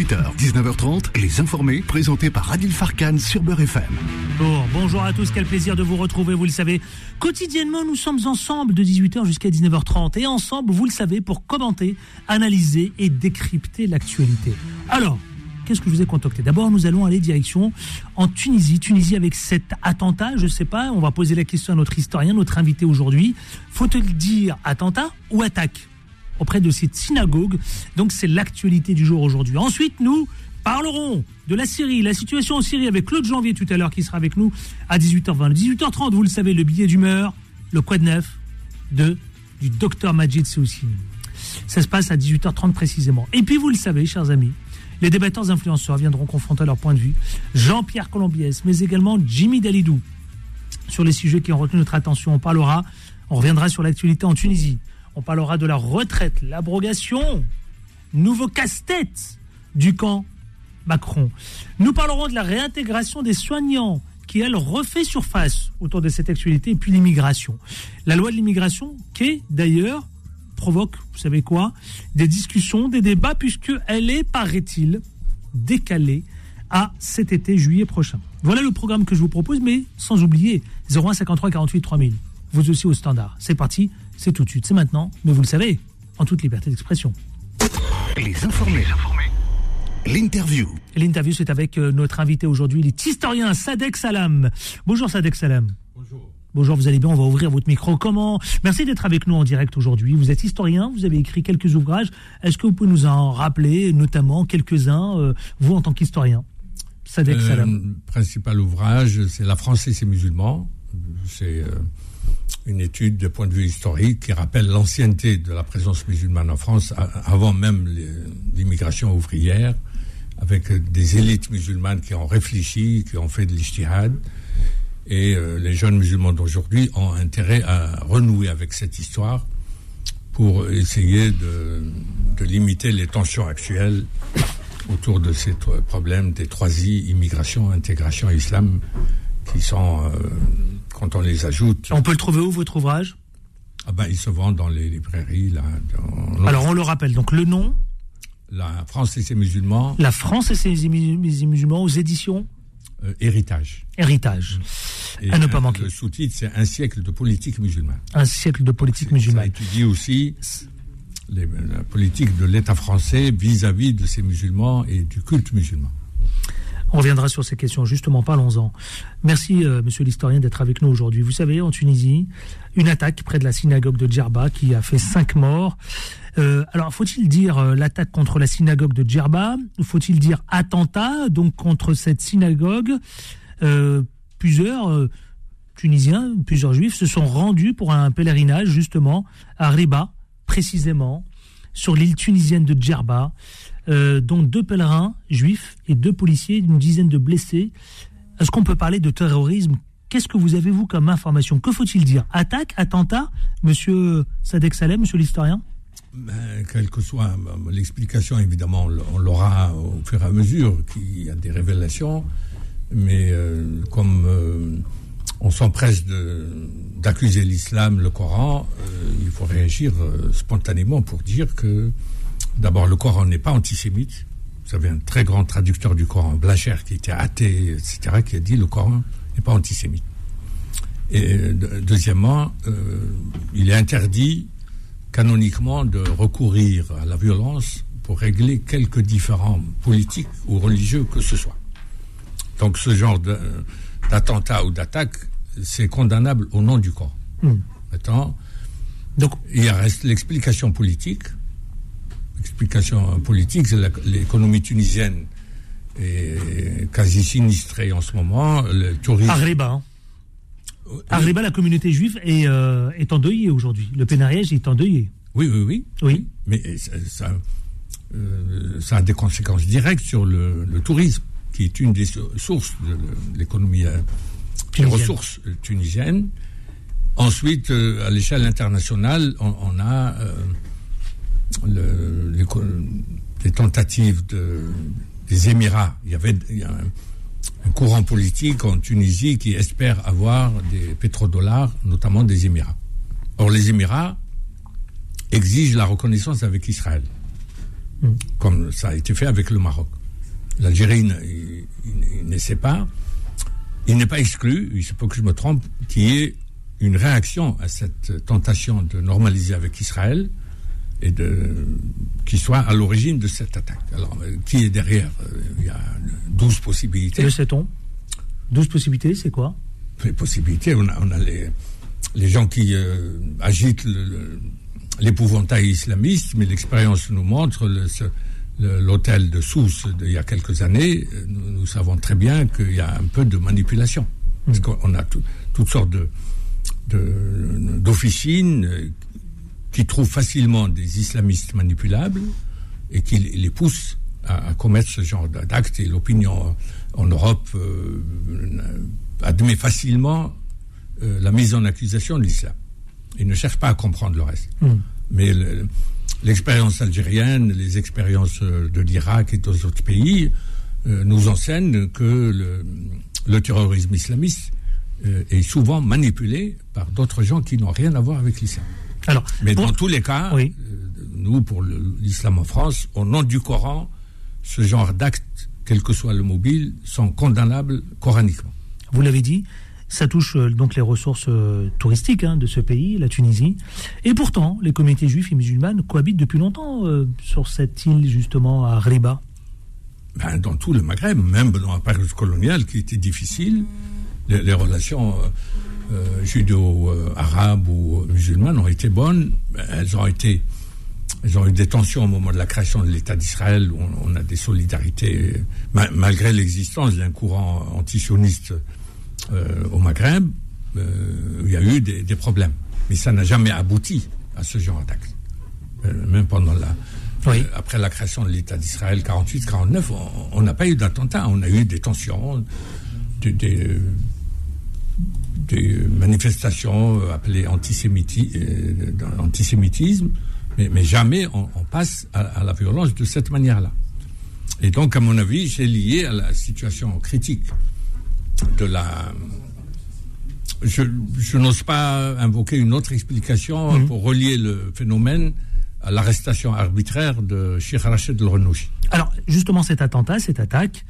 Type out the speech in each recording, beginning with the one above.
18h, 19h30, Les Informés, présentés par Adil Farkan sur Beurre FM. Bon, bonjour à tous, quel plaisir de vous retrouver, vous le savez. Quotidiennement, nous sommes ensemble de 18h jusqu'à 19h30 et ensemble, vous le savez, pour commenter, analyser et décrypter l'actualité. Alors, qu'est-ce que je vous ai contacté D'abord, nous allons aller direction en Tunisie. Tunisie avec cet attentat, je ne sais pas, on va poser la question à notre historien, notre invité aujourd'hui. Faut-il dire attentat ou attaque? Auprès de cette synagogue Donc c'est l'actualité du jour aujourd'hui. Ensuite, nous parlerons de la Syrie, la situation en Syrie avec Claude Janvier tout à l'heure qui sera avec nous à 18h20. 18h30, vous le savez, le billet d'humeur, le quoi de neuf de du docteur Majid Seoussine. Ça se passe à 18h30 précisément. Et puis vous le savez, chers amis, les débatteurs influenceurs viendront confronter leur point de vue. Jean-Pierre Colombiès, mais également Jimmy Dalidou. Sur les sujets qui ont retenu notre attention, on parlera, on reviendra sur l'actualité en Tunisie. On parlera de la retraite, l'abrogation, nouveau casse-tête du camp Macron. Nous parlerons de la réintégration des soignants qui, elle, refait surface autour de cette actualité, et puis l'immigration. La loi de l'immigration, qui, d'ailleurs, provoque, vous savez quoi, des discussions, des débats, puisqu'elle est, paraît-il, décalée à cet été, juillet prochain. Voilà le programme que je vous propose, mais sans oublier 01 53 48 3000. Vous aussi au standard. C'est parti, c'est tout de suite, c'est maintenant, mais vous le savez, en toute liberté d'expression. Les informés. L'interview. L'interview, c'est avec euh, notre invité aujourd'hui, il est historien Sadek Salam. Bonjour Sadek Salam. Bonjour. Bonjour, vous allez bien On va ouvrir votre micro. Comment? Merci d'être avec nous en direct aujourd'hui. Vous êtes historien, vous avez écrit quelques ouvrages. Est-ce que vous pouvez nous en rappeler, notamment quelques-uns, euh, vous en tant qu'historien? Sadek Euh, Salam. principal ouvrage, c'est La France et ses musulmans. C'est euh, une étude de point de vue historique qui rappelle l'ancienneté de la présence musulmane en France avant même l'immigration ouvrière, avec euh, des élites musulmanes qui ont réfléchi, qui ont fait de l'ijtihad. Et euh, les jeunes musulmans d'aujourd'hui ont intérêt à renouer avec cette histoire pour essayer de, limiter les tensions actuelles autour de ces tro- problèmes des trois I, immigration, intégration, islam, qui sont, euh, quand on les ajoute, On peut le trouver où, votre ouvrage? Ah ben, ils se vendent dans les librairies. Là, dans- Alors, on le rappelle. Donc, le nom, la France et ses musulmans, La France et ses musulmans aux éditions? Euh, héritage. Héritage. Et À ne pas un- manquer. Le sous-titre, c'est Un siècle de politique musulmane. Un siècle de politique Ça musulmane. étudie aussi les- la politique de l'État français vis-à-vis de ces musulmans et du culte musulman. On reviendra sur ces questions, justement, parlons-en. Merci, euh, monsieur l'historien, d'être avec nous aujourd'hui. Vous savez, en Tunisie, une attaque près de la synagogue de Djerba qui a fait cinq morts. Euh, alors, faut-il dire euh, l'attaque contre la synagogue de Djerba? Faut-il dire attentat, donc contre cette synagogue? Plusieurs Tunisiens, plusieurs Juifs se sont rendus pour un pèlerinage, justement, à Riba, précisément, sur l'île tunisienne de Djerba, euh, dont deux pèlerins juifs et deux policiers, une dizaine de blessés. Est-ce qu'on peut parler de terrorisme? Qu'est-ce que vous avez, vous, comme information? Que faut-il dire? Attaque Attentat? Monsieur Sadek Salem, monsieur l'historien? Ben, quelle que soit ben, l'explication, évidemment, on l'aura au fur et à mesure qu'il y a des révélations. Mais euh, comme euh, on s'empresse d'accuser l'islam, le Coran, euh, il faut réagir spontanément pour dire que, d'abord, le Coran n'est pas antisémite. Vous avez un très grand traducteur du Coran, Blacher, qui était athée, etc., qui a dit le Coran n'est pas antisémite. Et euh, de- deuxièmement, euh, il est interdit canoniquement de recourir à la violence pour régler quelques différends politiques ou religieux que ce soit. Donc ce genre d'attentat ou d'attaque, c'est condamnable au nom du corps. Hmm. Maintenant, Donc, il reste l'explication politique. L'explication politique, c'est l'économie tunisienne est quasi sinistrée en ce moment. Le tourisme. à Riba, hein. Riba, la communauté juive est, euh, est endeuillée aujourd'hui. Le pénariège est endeuillé. Oui, oui, oui. Oui. Mais ça, ça, euh, ça a des conséquences directes sur le, le tourisme, qui est une des so- sources de l'économie, euh, des ressources euh, tunisiennes. Ensuite, euh, à l'échelle internationale, on, on a euh, le- l'éco- des tentatives de, des Émirats. Il y avait il y a un, un courant politique en Tunisie qui espère avoir des pétrodollars, notamment des Émirats. Or, les Émirats exigent la reconnaissance avec Israël. hmm. comme ça a été fait avec le Maroc. L'Algérie n'essaie pas. Il n'est pas exclu, il se peut que je me trompe, qu'il y ait une réaction à cette tentation de normaliser avec Israël et de qui soit à l'origine de cette attaque. Alors, euh, qui est derrière euh, Il y a 12 possibilités. Le sait-on? 12 possibilités, c'est quoi? Les possibilités, on a, les, les, gens qui euh, agitent l'épouvantail islamiste, mais l'expérience nous montre l'hôtel de Sousse d'il y a quelques années, nous, savons très bien qu'il y a un peu de manipulation. Parce hmm. qu'on a toutes sortes de d'officines qui trouvent facilement des islamistes manipulables et qui les poussent à, commettre ce genre d'actes. Et l'opinion en Europe euh, admet facilement euh, la mise en accusation de l'islam. Il ne cherche pas à comprendre le reste. Hmm. Mais l'expérience algérienne, les expériences de l'Irak et d'autres pays euh, nous enseignent que le, le terrorisme islamiste est souvent manipulé par d'autres gens qui n'ont rien à voir avec l'islam. Alors, Mais dans tous les cas, euh, nous, pour l'islam en France, au nom du Coran, ce genre d'actes, quel que soit le mobile, sont condamnables coraniquement. Vous l'avez dit, ça touche euh, donc les ressources euh, touristiques hein, de ce pays, la Tunisie. Et pourtant, les communautés juives et musulmanes cohabitent depuis longtemps sur cette île, justement, à Riba. Ben, dans tout le Maghreb, même dans la période coloniale qui était difficile, les, relations euh, judo-arabes ou musulmanes ont été bonnes. Elles ont été, elles ont eu des tensions au moment de la création de l'État d'Israël, où on, a des solidarités, malgré l'existence d'un courant antisioniste euh, au Maghreb, euh, il y a eu des, problèmes. Mais ça n'a jamais abouti à ce genre d'acte. même pendant la, après la création de l'État d'Israël 48-49, on n'a pas eu d'attentat, on a eu des tensions, des, des manifestations euh, appelées euh, antisémitisme, mais, jamais on, passe à, la violence de cette manière-là. Et donc, à mon avis, c'est lié à la situation critique de la. Je, n'ose pas invoquer une autre explication mhm. pour relier le phénomène à l'arrestation arbitraire de Sheikh Rachid El-Renouchi. Alors, justement, cet attentat, cette attaque,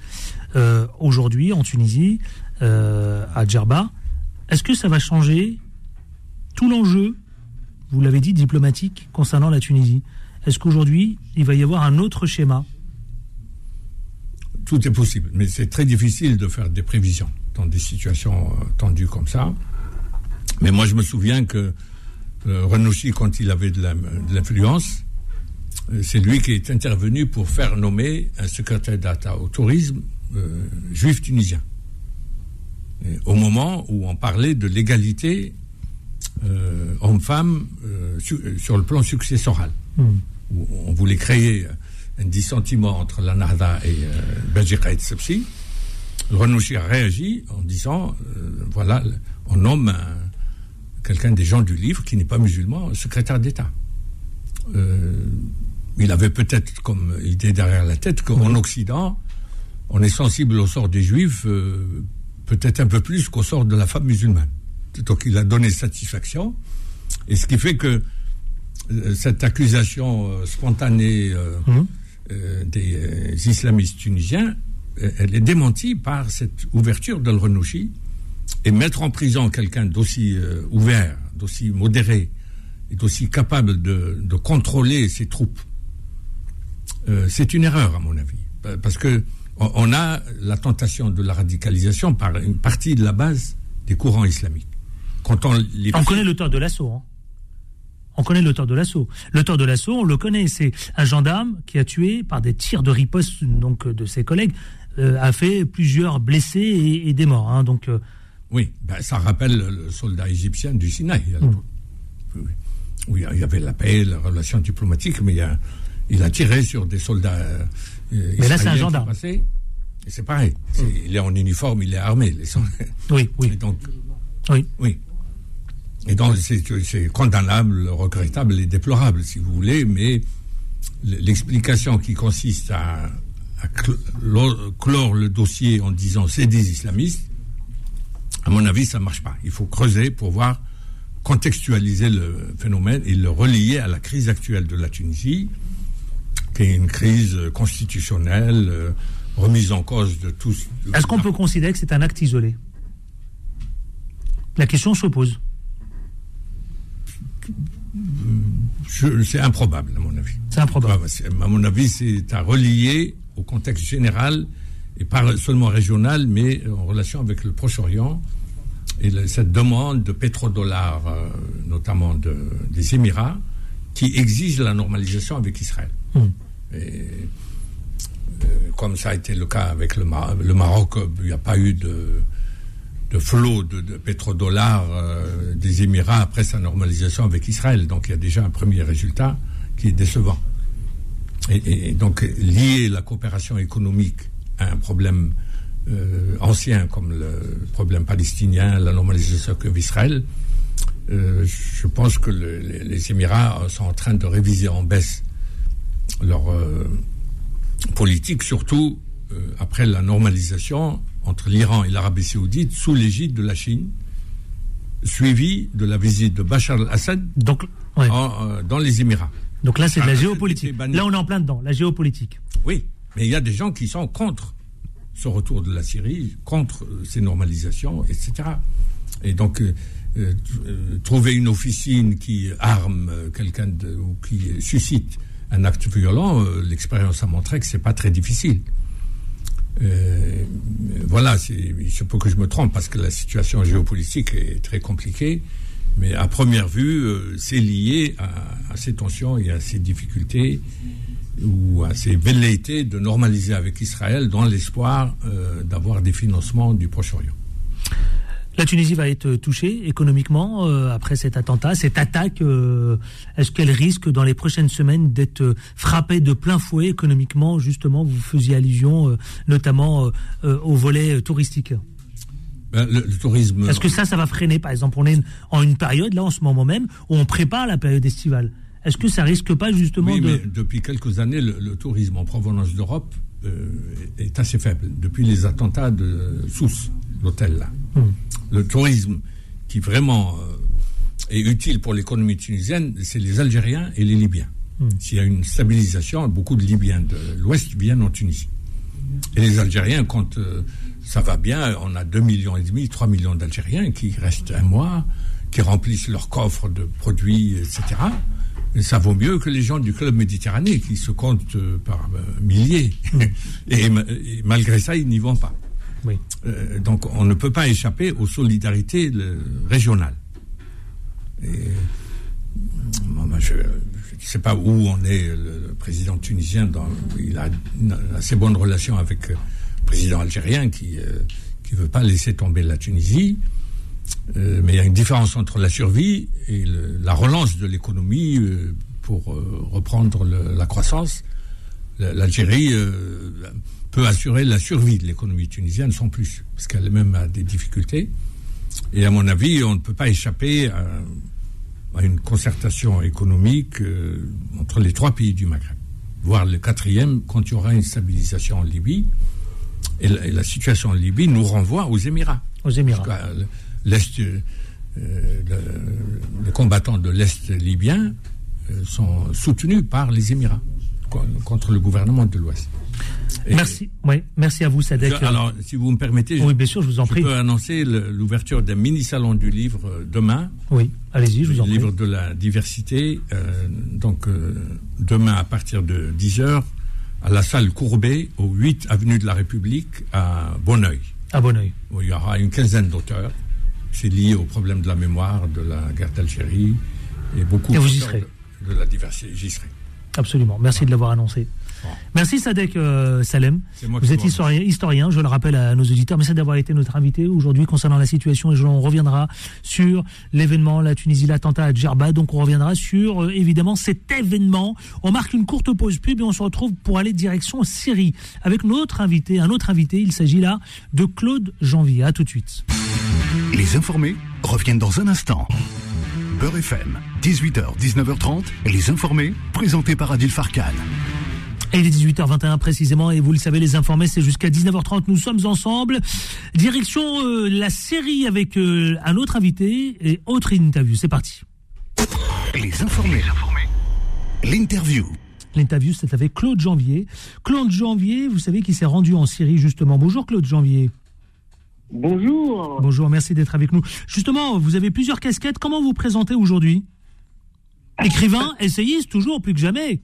euh, aujourd'hui en Tunisie, à Djerba, est-ce que ça va changer tout l'enjeu, vous l'avez dit, diplomatique concernant la Tunisie? Est-ce qu'aujourd'hui, il va y avoir un autre schéma? Tout est possible, mais c'est très difficile de faire des prévisions dans des situations euh, tendues comme ça. Mais moi, je me souviens que euh, Renouchi, quand il avait de l'influence, euh, c'est lui qui est intervenu pour faire nommer un secrétaire d'État au tourisme juif tunisien au moment où on parlait de l'égalité euh, homme-femme euh, sur, le plan successoral, hmm. où on voulait créer un dissentiment entre la Nahda et euh, Belgica et Tsepsi, le Renouchi a réagi en disant euh, voilà, on nomme quelqu'un des gens du livre qui n'est pas musulman secrétaire d'État. il avait peut-être comme idée derrière la tête qu'en Occident, on est sensible au sort des juifs peut-être un peu plus qu'au sort de la femme musulmane. Donc il a donné satisfaction. Et ce qui fait que euh, cette accusation euh, spontanée euh, mmh. des islamistes tunisiens, elle est démentie par cette ouverture de Renouchi. Et mettre en prison quelqu'un d'aussi ouvert, d'aussi modéré, et d'aussi capable de, de, contrôler ses troupes, c'est une erreur à mon avis. Parce que on a la tentation de la radicalisation par une partie de la base des courants islamiques. Quand on, on connaît l'auteur de l'assaut. Hein. On connaît l'auteur de l'assaut. L'auteur de l'assaut, on le connaît. C'est un gendarme qui a tué par des tirs de riposte donc de ses collègues, euh, a fait plusieurs blessés et, des morts. Hein. donc. Euh, oui, ben, ça rappelle le soldat égyptien du Sinaï. Mm. Oui, il y avait la paix, la relation diplomatique, mais il a, tiré sur des soldats. Euh, Mais là, c'est un gendarme. c'est pareil. Il est en uniforme, il est armé. Oui, oui. donc, oui. Oui. Et donc, c'est condamnable, regrettable et déplorable, si vous voulez, mais l'explication qui consiste à, clore le dossier en disant c'est des islamistes, à mon avis, ça ne marche pas. Il faut creuser pour voir, contextualiser le phénomène et le relier à la crise actuelle de la Tunisie une crise constitutionnelle, remise en cause de tous. Est-ce qu'on peut considérer que c'est un acte isolé? La question se pose. C'est improbable, à mon avis. C'est improbable. À mon avis, c'est à relier au contexte général, et pas seulement régional, mais en relation avec le Proche-Orient. Et cette demande de pétrodollars, euh, notamment de, des Émirats, qui exige la normalisation avec Israël. Hmm. Euh, comme ça a été le cas avec le, Maroc, il n'y a pas eu de, flot de, pétrodollars euh, des Émirats après sa normalisation avec Israël. Donc il y a déjà un premier résultat qui est décevant. Et, donc lier la coopération économique à un problème euh, ancien comme le problème palestinien, la normalisation avec Israël, je pense que les, Émirats sont en train de réviser en baisse leur politique, surtout après la normalisation entre l'Iran et l'Arabie saoudite sous l'égide de la Chine, suivi de la visite de Bachar al-Assad euh, dans les Émirats. Donc là, c'est de la géopolitique. Là, on est en plein dedans, la géopolitique. Oui, mais il y a des gens qui sont contre ce retour de la Syrie, contre euh, ces normalisations, etc. Et donc, euh, trouver une officine qui arme quelqu'un ou qui suscite un acte violent, l'expérience a montré que c'est pas très difficile. Euh, voilà, il se peut que je me trompe parce que la situation géopolitique est très compliquée, mais à première vue, euh, c'est lié à, ces tensions et à ces difficultés ou à ces velléités de normaliser avec Israël dans l'espoir euh, d'avoir des financements du Proche-Orient. La Tunisie va être touchée économiquement euh, après cet attentat, cette attaque. Euh, est-ce qu'elle risque dans les prochaines semaines d'être frappée de plein fouet économiquement Justement, vous faisiez allusion euh, notamment au volet touristique? Ben, le, tourisme. Est-ce que ça, ça va freiner? Par exemple, on est en une période, là, en ce moment même, où on prépare la période estivale. Est-ce que ça risque pas justement oui, de... Mais depuis quelques années, le, tourisme en provenance d'Europe est assez faible. Depuis les attentats de Sousse, l'hôtel là. Hmm le tourisme qui vraiment euh, est utile pour l'économie tunisienne, c'est les Algériens et les Libyens. Hmm. S'il y a une stabilisation, beaucoup de Libyens de l'Ouest viennent en Tunisie. Et les Algériens, quand euh, ça va bien, on a 2 millions et demi, 3 millions d'Algériens qui restent un mois, qui remplissent leur coffre de produits, etc. Et ça vaut mieux que les gens du club méditerranéen qui se comptent euh, par milliers. Hmm. et, malgré ça, ils n'y vont pas. Euh, donc on ne peut pas échapper aux solidarités régionales. je ne sais pas où on est, le, président tunisien, il a une, assez bonne relation avec le président algérien qui ne euh, veut pas laisser tomber la Tunisie. Euh, mais il y a une différence entre la survie et la relance de l'économie pour reprendre la croissance. L'Algérie peut assurer la survie de l'économie tunisienne sans plus, parce qu'elle-même a des difficultés. Et à mon avis, on ne peut pas échapper à, une concertation économique euh, entre les trois pays du Maghreb, voire le quatrième quand il y aura une stabilisation en Libye. Et la, situation en Libye nous renvoie aux Émirats. Aux Émirats. L'Est, euh, les combattants de l'Est libyen euh, sont soutenus par les Émirats contre le gouvernement de l'Ouest. Merci, oui, merci à vous, Sadek. alors, si vous me permettez, je, bien sûr, je vous en prie. peux annoncer l'ouverture d'un mini salon du livre euh, demain. Oui, allez-y, je vous en prie. Le livre de la diversité, euh, donc euh, demain à partir de 10 h à la salle Courbet, au 8 avenue de la République, à Bonneuil. À Bonneuil. Où il y aura une quinzaine d'auteurs. C'est lié au problème de la mémoire, de la guerre d'Algérie et beaucoup et vous y serez. De, de la diversité. J'y serai. Absolument. Merci de l'avoir annoncé. Merci Sadek euh, Salem. Vous êtes historien, je le rappelle à nos auditeurs. Merci d'avoir été notre invité aujourd'hui concernant la situation et on reviendra sur l'événement, la Tunisie, l'attentat à Djerba. Donc on reviendra sur euh, évidemment cet événement. On marque une courte pause pub et on se retrouve pour aller direction Syrie avec notre invité, un autre invité. Il s'agit là de Claude Janvier. À tout de suite. Les informés reviennent dans un instant. Beurre FM, 18h, 19h30, les informés, présentés par Adil Farkan. Et il est 18h21 précisément, et vous le savez, les informés, c'est jusqu'à 19h30. Nous sommes ensemble. Direction euh, la série avec euh, un autre invité et autre interview. C'est parti. Les informés. L'interview. L'interview, c'est avec Claude Janvier. Claude Janvier, vous savez qu'il s'est rendu en Syrie justement. Bonjour Claude Janvier. Bonjour. Bonjour, merci d'être avec nous. Justement, vous avez plusieurs casquettes. Comment vous présentez aujourd'hui? Écrivain, essayiste, toujours, plus que jamais.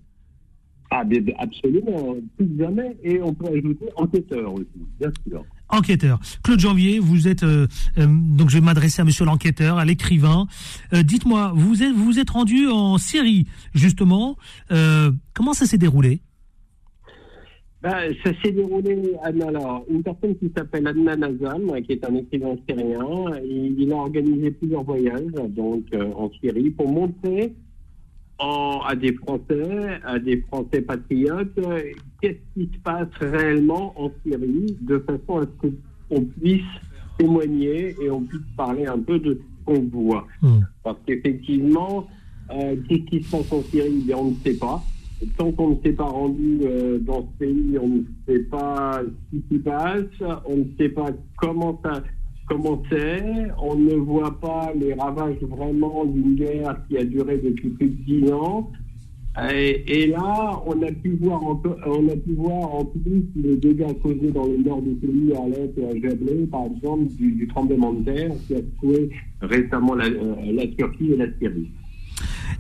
Ah, absolument, plus que jamais. Et on peut ajouter enquêteur aussi, bien sûr. Enquêteur. Claude Janvier, vous êtes euh, euh, donc je vais m'adresser à Monsieur l'enquêteur, à l'écrivain. Euh, dites-moi, vous êtes vous êtes rendu en Syrie justement. comment ça s'est déroulé? Ben, ça s'est déroulé, alors, une personne qui s'appelle Adnan Nazam, qui est un écrivain syrien, il, a organisé plusieurs voyages donc en Syrie pour montrer à des Français, à des Français patriotes, qu'est-ce qui se passe réellement en Syrie, de façon à ce qu'on puisse témoigner et on puisse parler un peu de ce qu'on voit? Hmm. Parce qu'effectivement, euh, qu'est-ce qui se passe en Syrie? Bien, On ne sait pas. Tant qu'on ne s'est pas rendu euh, dans ce pays, on ne sait pas ce qui s'y passe, on ne sait pas comment ça, comment c'est? On ne voit pas les ravages vraiment d'une guerre qui a duré depuis plus de dix ans. Et, là, on a pu voir, en, on a pu voir en plus les dégâts causés dans le nord du pays, à l'est et à Jablé, par exemple, du, tremblement de terre qui a secoué récemment la, euh, la Turquie et la Syrie.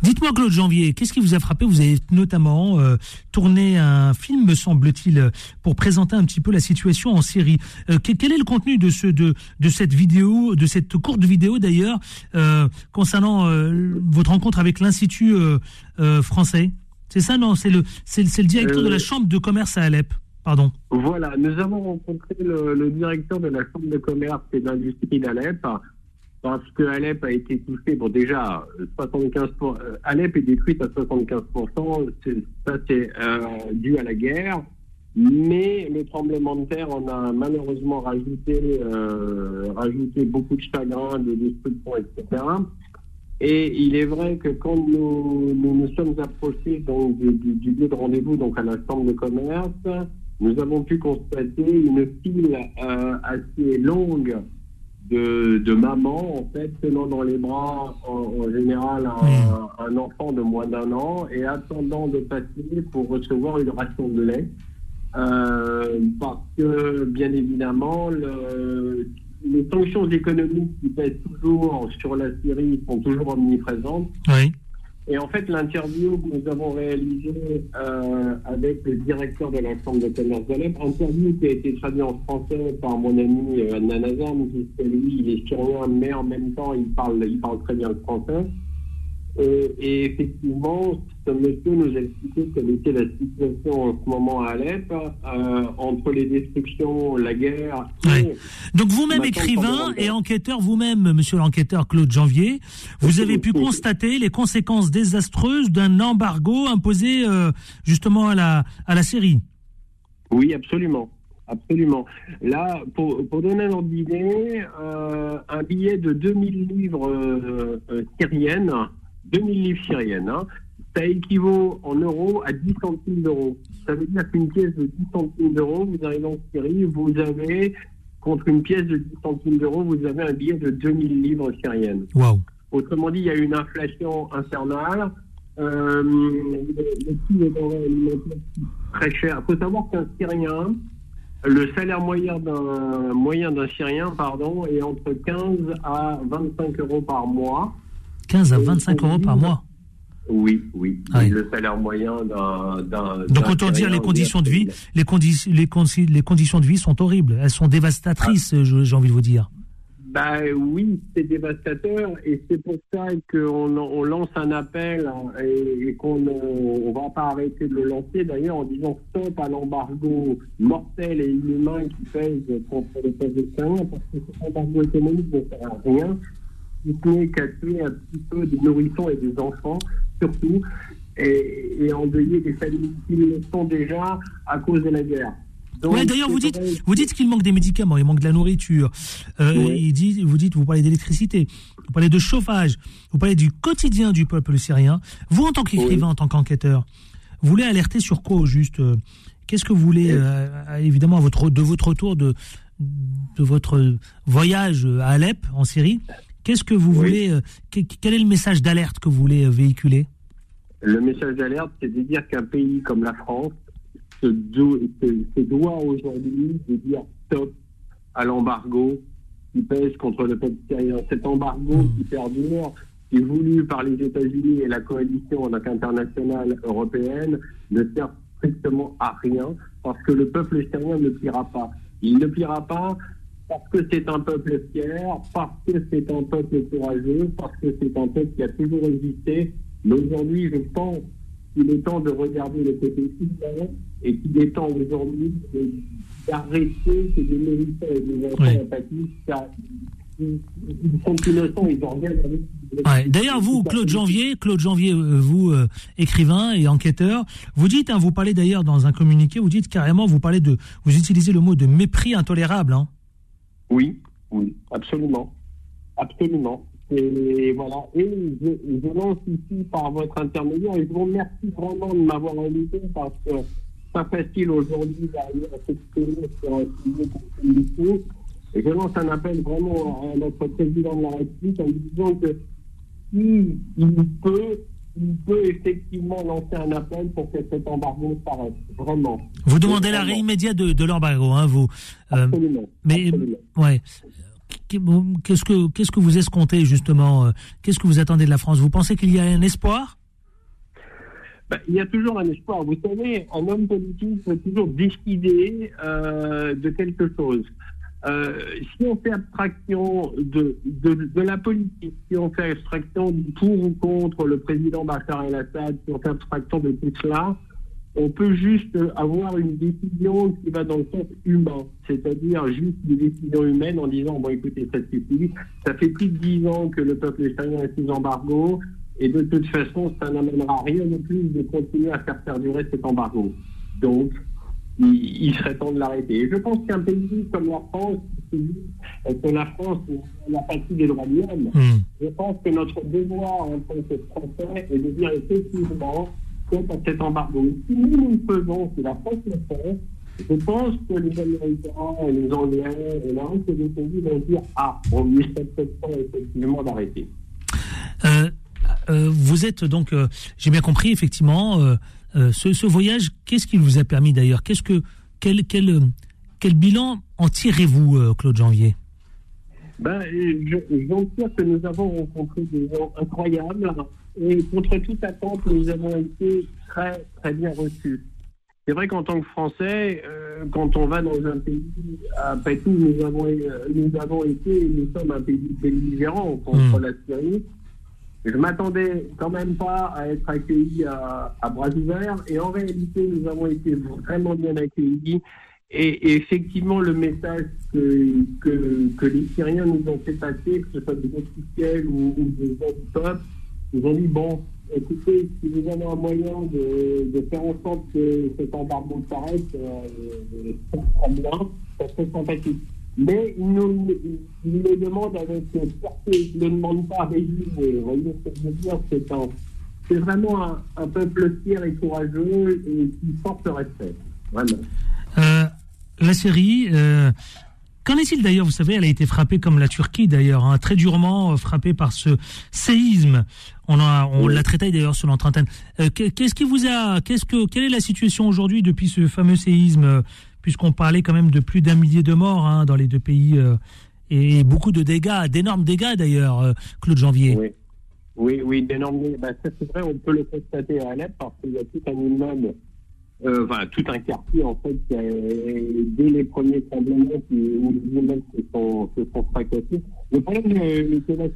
Dites-moi, Claude Janvier, qu'est-ce qui vous a frappé? Vous avez notamment euh, tourné un film, me semble-t-il, pour présenter un petit peu la situation en Syrie. Euh, quel est le contenu de, ce, de, de cette vidéo, de cette courte vidéo d'ailleurs, euh, concernant votre rencontre avec l'Institut français? C'est ça, non? C'est le, c'est, le directeur de la Chambre de commerce à Alep. Pardon. Voilà, nous avons rencontré le, le directeur de la Chambre de commerce et d'industrie d'Alep parce que Alep a été touché, bon déjà, 75%, euh, Alep est détruite à 75%, ça c'est euh, dû à la guerre, mais le tremblement de terre en a malheureusement rajouté, euh, rajouté beaucoup de chagrin, de destruction, etc. Et il est vrai que quand nous nous, sommes approchés donc, du, lieu de rendez-vous, donc à la chambre de commerce, nous avons pu constater une file assez longue de, de, maman, en fait, tenant dans les bras, en, général, un, enfant de moins d'un an et attendant de passer pour recevoir une ration de lait. Euh, parce que, bien évidemment, le, les sanctions économiques qui pèsent toujours sur la Syrie sont toujours omniprésentes. Oui. Et en fait, l'interview que nous avons réalisée euh, avec le directeur de la Chambre de commerce d'Alep, interview qui a été traduite en français par mon ami euh, Nanazam, qui lui, il est syrien, mais en même temps, il parle, il parle très bien le français. Et, effectivement, ce monsieur nous a expliqué quelle était la situation en ce moment à Alep, euh, entre les destructions, la guerre. Donc vous-même écrivain et enquêteur, vous-même, monsieur l'enquêteur Claude Janvier, vous avez pu constater les conséquences désastreuses d'un embargo imposé euh, justement à la, à la Syrie. Oui, absolument. Absolument. Là, pour, pour donner un ordre d'idée, euh, un billet de 2000 livres syriennes 2000 livres syriennes. Hein. Ça équivaut en euros à 10 centimes d'euros. Ça veut dire qu'une pièce de 10 centimes d'euros, vous arrivez en Syrie, vous avez, contre une pièce de 10 centimes d'euros, vous avez un billet de 2000 livres syriennes. Wow. Autrement dit, il y a une inflation infernale. Euh, le prix des denrées alimentaires très cher. Il faut savoir qu'un Syrien, le salaire moyen d'un moyen d'un Syrien, pardon, est entre 15 à 25 euros par mois. 15 à 25 euros par mois. Oui, oui. Ah le salaire moyen d'un. Donc autant dire les conditions de vie, les, les, les conditions de vie sont horribles. Elles sont dévastatrices, ah. j'ai envie de vous dire. Bah oui, c'est dévastateur et c'est pour ça qu'on on lance un appel hein, et, qu'on ne va pas arrêter de le lancer d'ailleurs en disant stop à l'embargo mortel et inhumain qui pèse contre les Palestiniens parce que cet embargo économique ne sert à rien qui qu'à tuer un petit peu des nourrissons et des enfants, surtout, et, et endeuiller des familles qui le sont déjà à cause de la guerre. Ouais, d'ailleurs, vous dites, vous dites qu'il manque des médicaments, il manque de la nourriture. Euh, il dit, vous dites, vous parlez d'électricité, vous parlez de chauffage, vous parlez du quotidien du peuple syrien. Vous, en tant qu'écrivain, en tant qu'enquêteur, vous voulez alerter sur quoi au juste euh, Qu'est-ce que vous voulez, euh, évidemment, à votre, de votre retour de, de votre voyage à Alep, en Syrie? Qu'est-ce que vous voulez euh, Quel est le message d'alerte que vous voulez euh, véhiculer? Le message d'alerte, c'est de dire qu'un pays comme la France se, doit aujourd'hui de dire stop à l'embargo qui pèse contre le peuple syrien. Cet embargo mmh. qui perdure, qui est voulu par les États-Unis et la coalition internationale européenne, ne sert strictement à rien parce que le peuple syrien ne pliera pas. Il ne pliera pas parce que c'est un peuple fier, parce que c'est un peuple courageux, parce que c'est un peuple qui a toujours existé. Mais aujourd'hui, je pense qu'il est temps de regarder le côté humain et qu'il est temps aujourd'hui d'arrêter ces militaires et des enfants apathiques car ils sont innocents, ils Ouais. D'ailleurs, vous, Claude Janvier, Claude Janvier, euh, vous, euh, écrivain et enquêteur, vous dites, hein, vous parlez d'ailleurs dans un communiqué, vous dites carrément, vous parlez de, vous utilisez le mot de mépris intolérable. Hein. Oui, oui, absolument, absolument. Et voilà. Et je, lance ici par votre intermédiaire et je vous remercie vraiment de m'avoir invité parce que pas facile aujourd'hui d'arriver à s'exprimer sur un sujet comme celui Et je lance un appel vraiment à notre président de la République en disant que s'il peut, il peut effectivement lancer un appel pour que cet embargo s'arrête. Vraiment. Vous demandez l'arrêt immédiat de, de l'embargo, hein, vous. Euh, absolument. Mais, ouais. Qu'est-ce que, qu'est-ce que vous escomptez justement euh, Qu'est-ce que vous attendez de la France? Vous pensez qu'il y a un espoir? Ben, il y a toujours un espoir. Vous savez, un homme politique peut toujours décider euh, de quelque chose. Euh, si on fait abstraction de, la politique, si on fait abstraction du pour ou contre le président Bachar el-Assad, si on fait abstraction de tout cela, on peut juste avoir une décision qui va dans le sens humain, c'est-à-dire juste des décisions humaines en disant, bon écoutez, ça suffit, ça fait plus de dix ans que le peuple espagnol est sous embargo, et de toute façon, ça n'amènera rien de plus de continuer à faire perdurer cet embargo. Donc, il, serait temps de l'arrêter. je pense qu'un pays comme la France, que la France la partie des droits de l'homme, hmm. je pense que notre devoir en tant que Français est de dire effectivement contre cet embargo. Si nous, nous le faisons, si la France le fait, je pense que les Américains et les Anglais et l'ensemble des pays vont dire Ah, on lui peut-être temps effectivement d'arrêter. Euh, euh, vous êtes donc, euh, j'ai bien compris, effectivement, euh, euh, ce, voyage, qu'est-ce qui vous a permis d'ailleurs? Qu'est-ce que quel, quel, quel bilan en tirez-vous, euh, Claude Janvier? Ben, je, je que nous avons rencontré des gens incroyables et contre toute attente, nous avons été très, très bien reçus. C'est vrai qu'en tant que Français, euh, quand on va dans un pays, après tout, nous avons, nous avons été, nous sommes un pays belligérant contre hmm. la Syrie. Je m'attendais quand même pas à être accueilli à, bras ouverts et en réalité, nous avons été vraiment bien accueillis. Et, effectivement, le message que, les Syriens nous ont fait passer, que ce soit des officiels ou, des gens du peuple, nous ont dit bon, écoutez, si vous avez un moyen de, faire en sorte que cet embargo s'arrête, euh, ça sera bien, ça serait sympathique. Mais il nous, il le demande avec fierté, il ne le demande pas avec. Vous voyez ce que je veux dire C'est c'est vraiment un, peuple fier et courageux et qui porte respect. Vraiment. Euh, la série, euh, qu'en est-il d'ailleurs? Vous savez, elle a été frappée comme la Turquie d'ailleurs, hein, très durement euh, frappée par ce séisme. On, a, on l'a traité d'ailleurs sur notre antenne. qu'est-ce qui vous a, qu'est-ce que, quelle est la situation aujourd'hui depuis ce fameux séisme puisqu'on parlait quand même de plus d'un millier de morts hein, dans les deux pays euh, et beaucoup de dégâts, d'énormes dégâts d'ailleurs, euh, Claude Janvier. Oui, oui, oui d'énormes dégâts. Bah, c'est vrai, on peut le constater à Alep parce qu'il y a tout un immeuble, euh, enfin tout un quartier en fait, qui a, dès les premiers tremblements où les immeubles se sont, se sont fracassés. Le problème que la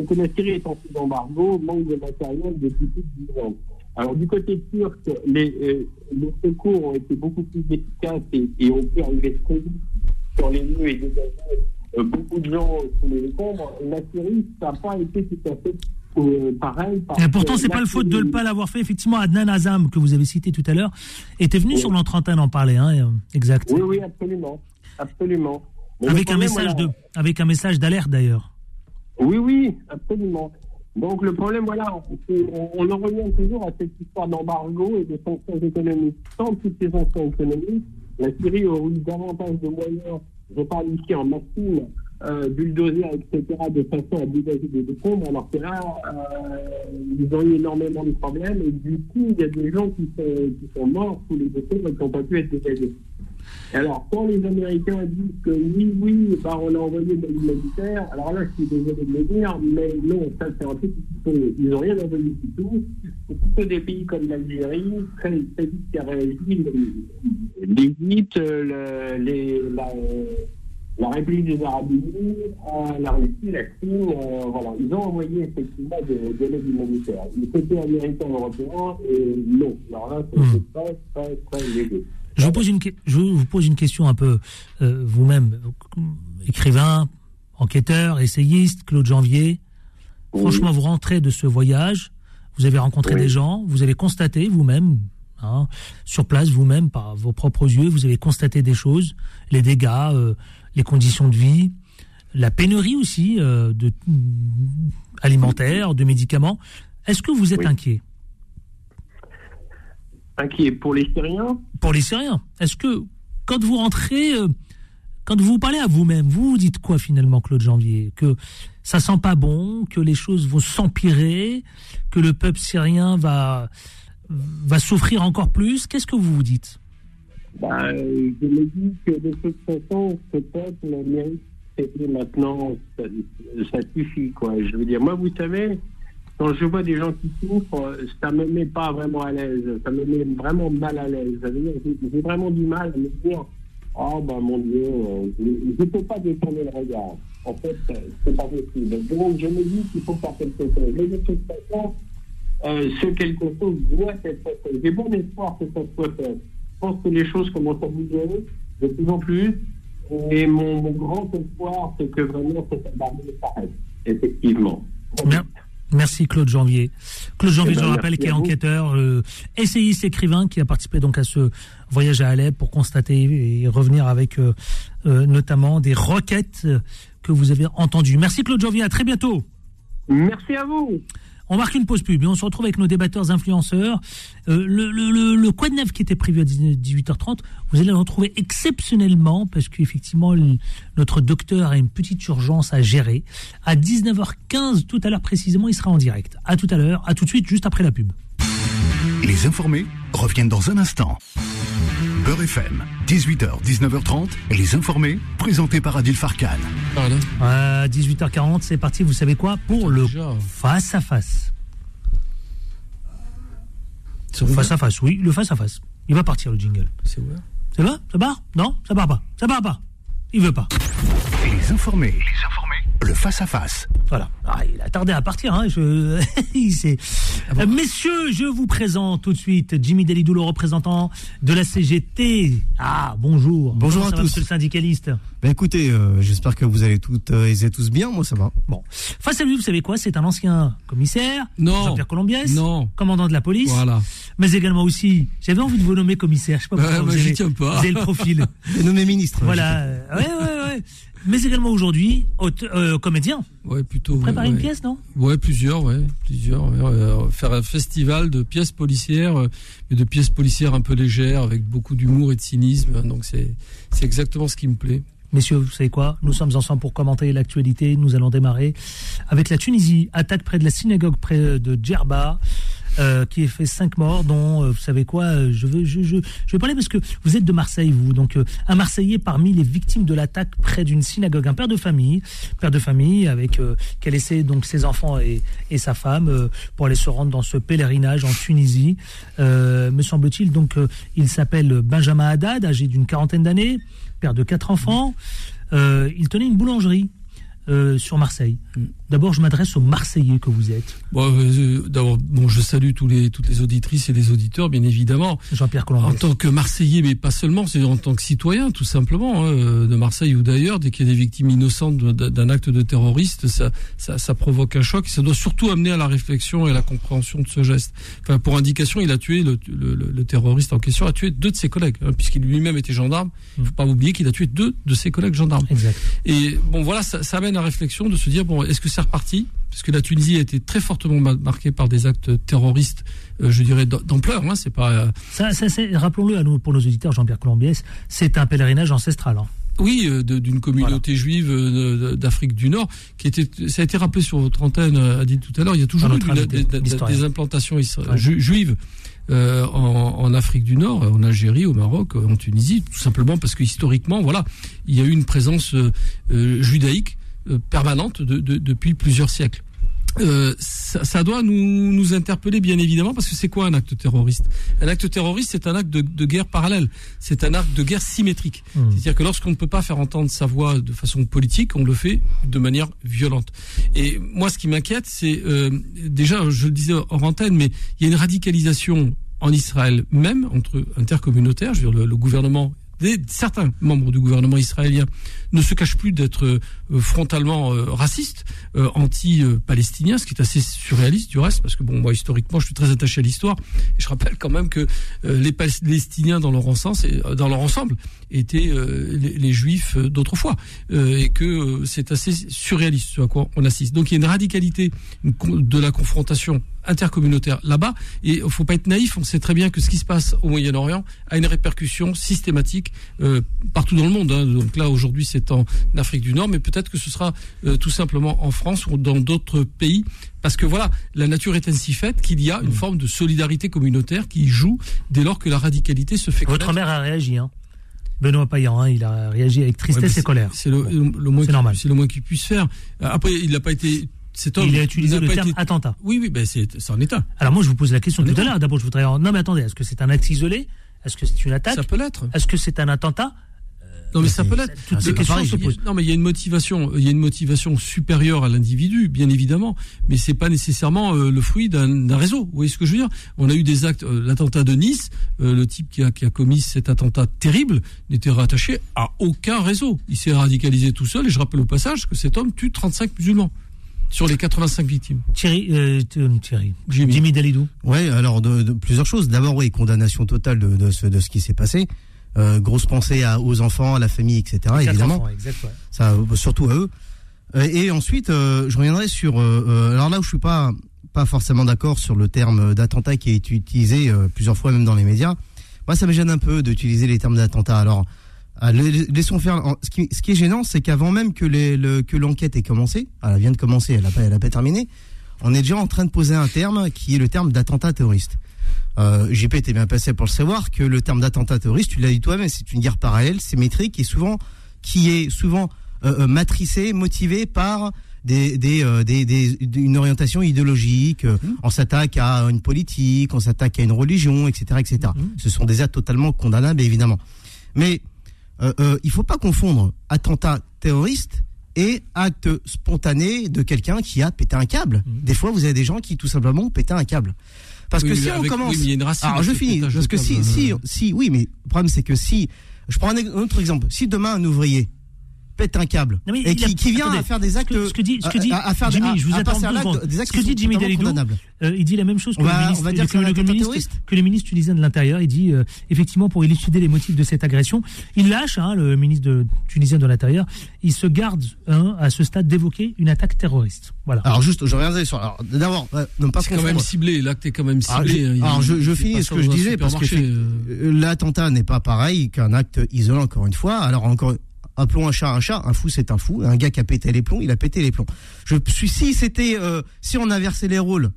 c'est que la Syrie est en sous embargo, manque de matériel depuis plus de 10 ans. Alors du côté turc, les, euh, les secours ont été beaucoup plus efficaces et, et ont pu arriver très vite sur les lieux et dégager euh, beaucoup de gens sous les décombres. La Syrie, ça n'a pas été tout à fait euh, pareil. Et pourtant, c'est pas le faute de ne pas l'avoir fait. Effectivement, Adnan Azam, que vous avez cité tout à l'heure, était venu sur notre antenne en parler. Hein, exact. Oui, oui, absolument. absolument. avec un, message de, avec un message d'alerte d'ailleurs. Oui, oui, absolument. Donc le problème, voilà, on, en revient toujours à cette histoire d'embargo et de sanctions économiques. Sans toutes ces sanctions économiques, la Syrie aurait eu davantage de moyens, je parle ici en machine, euh, bulldozer, etc., de façon à dégager des décombres, alors que là, euh, ils ont eu énormément de problèmes et du coup, il y a des gens qui sont, qui sont morts sous les décombres et qui n'ont pas pu être dégagés. Alors, quand les Américains disent que oui, oui, bah, on a envoyé de l'humanitaire, alors là, je suis désolé de le dire, mais non, ça c'est un truc Ils n'ont rien envoyé du tout. Plutôt des pays comme l'Algérie, très, très vite qui a réagi, l'Égypte, le, les, la, la République des Arabes Unis, euh, la Russie, la Chine, euh, voilà. Ils ont envoyé effectivement des, des l'aide humanitaire. C'était américain européen et non. Alors là, c'est mmh. très, très, très léger. Je vous pose une, je vous pose une question un peu euh, vous-même, écrivain, enquêteur, essayiste, Claude Janvier. Franchement, vous rentrez de ce voyage, vous avez rencontré des gens, vous avez constaté vous-même, hein, sur place vous-même, par vos propres yeux, vous avez constaté des choses, les dégâts, euh, les conditions de vie, la pénurie aussi euh, de alimentaire, de médicaments. Est-ce que vous êtes inquiet? Inquiet pour les Syriens Pour les Syriens. Est-ce que quand vous rentrez, euh, quand vous parlez à vous-même, vous vous dites quoi finalement, Claude Janvier? Que ça sent pas bon, que les choses vont s'empirer, que le peuple syrien va, va souffrir encore plus? Qu'est-ce que vous vous dites? Bah, Je me dis que de toute façon, ce peuple mérite maintenant, ça, ça, suffit. Quoi. Je veux dire, moi, vous savez, quand je vois des gens qui souffrent, ça me met pas vraiment à l'aise. Ça me met vraiment mal à l'aise. J'ai vraiment du mal à me dire, oh ben mon Dieu, je ne peux pas détourner le regard. En fait, c'est pas possible. Donc je me dis qu'il faut faire quelque chose. Mais de toute façon, euh, ce quelque chose doit être fait. J'ai bon espoir que ça soit fait. Je pense que les choses commencent à bouger de plus en plus. Et mon, grand espoir, c'est que vraiment cette embargo s'arrête. Effectivement. Merci Claude Janvier. Claude Janvier, je rappelle, qui est enquêteur, euh, essayiste, écrivain, qui a participé donc à ce voyage à Alep pour constater et revenir avec euh, euh, notamment des requêtes que vous avez entendues. Merci Claude Janvier, à très bientôt. Merci à vous. On marque une pause pub et on se retrouve avec nos débatteurs influenceurs. Euh, le, le, neuf qui était prévu à 18h30, vous allez le retrouver exceptionnellement parce qu'effectivement, notre docteur a une petite urgence à gérer. À 19h15, tout à l'heure précisément, il sera en direct. À tout à l'heure, à tout de suite, juste après la pub. Les informés reviennent dans un instant. Beurre FM, 18h, 19h30, les informés, présentés par Adil Farkan. À 18h40, c'est parti, vous savez quoi? Pour le face à face. Face à face, oui, le face à face. Il va partir le jingle. C'est vrai C'est vrai Ça part? Non? Ça part pas? Ça part pas. Il veut pas. Les informés. Les informés le face-à-face. Voilà. Ah, il a tardé à partir. Hein. Je... Ah messieurs, je vous présente tout de suite Jimmy Delidou, le représentant de la CGT. Ah, bonjour. Bonjour à tous. Monsieur le syndicaliste? Ben écoutez, euh, j'espère que vous allez toutes euh, et tous bien. Moi, ça va. Bon. Face à lui, vous savez quoi? C'est un ancien commissaire. Non. Jean-Pierre Colombiès. Non. Commandant de la police. Voilà. Mais également aussi, j'avais envie de vous nommer commissaire. Je sais pas pourquoi vous, avez, pas. vous, avez, le profil. nommé ministre. Voilà. Ouais, ouais, ouais mais également aujourd'hui euh, comédien. Ouais, plutôt. Vous préparez une pièce, non? Ouais, plusieurs, ouais, plusieurs. Euh, faire un festival de pièces policières, euh, mais de pièces policières un peu légères, avec beaucoup d'humour et de cynisme. Donc c'est c'est exactement ce qui me plaît. Messieurs, vous savez quoi? Nous sommes ensemble pour commenter l'actualité. Nous allons démarrer avec la Tunisie. Attaque près de la synagogue près de Djerba. Euh, qui a fait cinq morts, dont, euh, vous savez quoi, euh, je veux, je, je, je vais parler parce que vous êtes de Marseille, vous, donc un Marseillais parmi les victimes de l'attaque près d'une synagogue, un père de famille, père de famille avec qui a laissé donc ses enfants et, et sa femme pour aller se rendre dans ce pèlerinage en Tunisie. me semble-t-il, donc il s'appelle Benjamin Haddad, âgé d'une quarantaine d'années, père de quatre enfants. il tenait une boulangerie sur Marseille. Mm. D'abord, je m'adresse aux Marseillais que vous êtes. Bon, euh, D'abord, bon, je salue tous les, toutes les auditrices et les auditeurs, bien évidemment. Jean-Pierre En tant que Marseillais, mais pas seulement, c'est en tant que citoyen, tout simplement, hein, de Marseille ou d'ailleurs, dès qu'il y a des victimes innocentes d'un acte de terroriste, ça, ça, ça, provoque un choc. Et ça doit surtout amener à la réflexion et à la compréhension de ce geste. Enfin, pour indication, il a tué le, le, le terroriste en question, a tué deux de ses collègues, hein, puisqu'il lui-même était gendarme. Il ne faut pas oublier qu'il a tué deux de ses collègues gendarmes. Exact. Et bon, voilà, ça, ça amène à la réflexion de se dire bon, est-ce que c'est reparti? Parce que la Tunisie a été très fortement marquée par des actes terroristes, euh, je dirais d'ampleur. Hein, c'est pas. Euh, ça, ça rappelons-le à nous pour nos auditeurs, Jean-Pierre Colombiès, c'est un pèlerinage ancestral. Hein. Oui, euh, d'une communauté juive d'Afrique du Nord, qui était, ça a été rappelé sur votre antenne, a dit tout à l'heure, il y a toujours eu des, des- l'historien. des implantations isra- Ouais. ju- juives euh, en, en Afrique du Nord, en Algérie, au Maroc, en Tunisie, tout simplement parce que historiquement, voilà, il y a eu une présence euh, judaïque permanente de- de- depuis plusieurs siècles. Euh, ça, ça doit nous, nous interpeller bien évidemment parce que c'est quoi un acte terroriste? Un acte terroriste, c'est un acte de, de guerre parallèle, c'est un acte de guerre symétrique. Hmm. C'est-à-dire que lorsqu'on ne peut pas faire entendre sa voix de façon politique, on le fait de manière violente. Et moi, ce qui m'inquiète, c'est euh, déjà, je le disais hors antenne, mais il y a une radicalisation en Israël même entre intercommunautaires. Je veux dire, le, le gouvernement, certains membres du gouvernement israélien ne se cachent plus d'être euh, frontalement euh, racistes, euh, anti-palestiniens, ce qui est assez surréaliste du reste, parce que bon, moi historiquement, je suis très attaché à l'histoire. Je rappelle quand même que les Palestiniens dans leur ensemble, dans leur ensemble étaient les, juifs d'autrefois, et que c'est assez surréaliste ce à quoi on assiste. Donc il y a une radicalité de la confrontation intercommunautaire là-bas, et il faut pas être naïf. On sait très bien que ce qui se passe au Moyen-Orient a une répercussion systématique euh, partout dans le monde. hein. Donc là aujourd'hui c'est en Afrique du Nord, mais peut-être que ce sera euh, tout simplement en France ou dans d'autres pays. Parce que voilà, la nature est ainsi faite qu'il y a une forme de solidarité communautaire qui joue dès lors que la radicalité se fait Votre connaître. mère a réagi, hein. Benoît Payan, hein, il a réagi avec tristesse et colère. C'est le, le moins qu'il puisse faire. Après, il n'a pas été. Cet homme, Il a utilisé le terme été- attentat. Oui, oui, ben c'est en état. Alors moi, je vous pose la question On tout à l'heure. D'abord, je voudrais. Non, mais attendez, est-ce que c'est un acte isolé? Est-ce que c'est une attaque? Ça peut l'être. Est-ce que c'est un attentat? Non, mais ça peut l'être. Toutes ces Mais questions se posent. Non, mais il y a une motivation. Il y a une motivation supérieure à l'individu, bien évidemment. Mais c'est pas nécessairement euh, le fruit d'un d'un réseau. Vous voyez ce que je veux dire? On a eu des actes. euh, L'attentat de Nice, euh, le type qui a, qui a commis cet attentat terrible n'était rattaché à aucun réseau. Il s'est radicalisé tout seul. Et je rappelle au passage que cet homme tue 35 musulmans sur les 85 victimes. Thierry, euh, t- Thierry, Jimmy. Jimmy Dalidou. Ouais, alors de, de plusieurs choses. D'abord, oui, condamnation totale de, de ce, de ce qui s'est passé. Euh, grosse pensée à, aux enfants, à la famille, etc. Quatre évidemment, enfants, exact, ouais. ça, euh, surtout à eux. Euh, et ensuite, euh, je reviendrai sur. euh, euh, alors là où je suis pas pas forcément d'accord sur le terme d'attentat qui est utilisé euh, plusieurs fois même dans les médias. Moi, ça me gêne un peu d'utiliser les termes d'attentat. Alors, la- laissons faire. Ce qui, ce qui est gênant, c'est qu'avant même que les- le- que l'enquête ait commencé, elle vient de commencer, elle a pas, elle a pas terminé. On est déjà en train de poser un terme qui est le terme d'attentat terroriste. Euh, JP était bien passé pour le savoir que le terme d'attentat terroriste, tu l'as dit toi-même, c'est une guerre parallèle, symétrique et souvent qui est souvent euh, euh, matricée, motivée par des, des, euh, des, des- une orientation idéologique. euh, On s'attaque à une politique, on s'attaque à une religion, etc., etc. Ce sont des actes totalement condamnables, évidemment. Mais euh, euh, il faut pas confondre attentat terroriste et acte spontané de quelqu'un qui a pété un câble. Des fois, vous avez des gens qui tout simplement ont pété un câble. Parce Oui, que si on commence, oui, alors je finis parce que si si si oui, mais le problème c'est que si je prends un autre exemple, si demain un ouvrier pète un câble Non, mais et a- qui, vient attendez, à faire des actes ce que dit- ce que dit à, à faire Jimmy, à- je vous attends deux des actes Ce que dit Jimmy Dalidou. Euh, il dit la même chose que On le va- ministre, on va dire que le ministre- que le ministre tunisien de l'Intérieur. Il dit euh, effectivement pour élucider les motifs de cette agression, il lâche hein, le ministre de, tunisien de l'Intérieur. Il se garde hein, à ce stade d'évoquer une attaque terroriste. Voilà. Alors juste, je reviendrai sur. D'abord, ne pas C'est quand même ciblé. L'acte est quand même Alors, ciblé. hein. Alors, je, je finis ce que je disais parce que euh. euh, l'attentat n'est pas pareil qu'un acte isolé encore une fois. Alors encore appelons un chat un chat, un fou c'est un fou, un gars qui a pété les plombs, il a pété les plombs. Je suis si c'était euh, si on inversait les rôles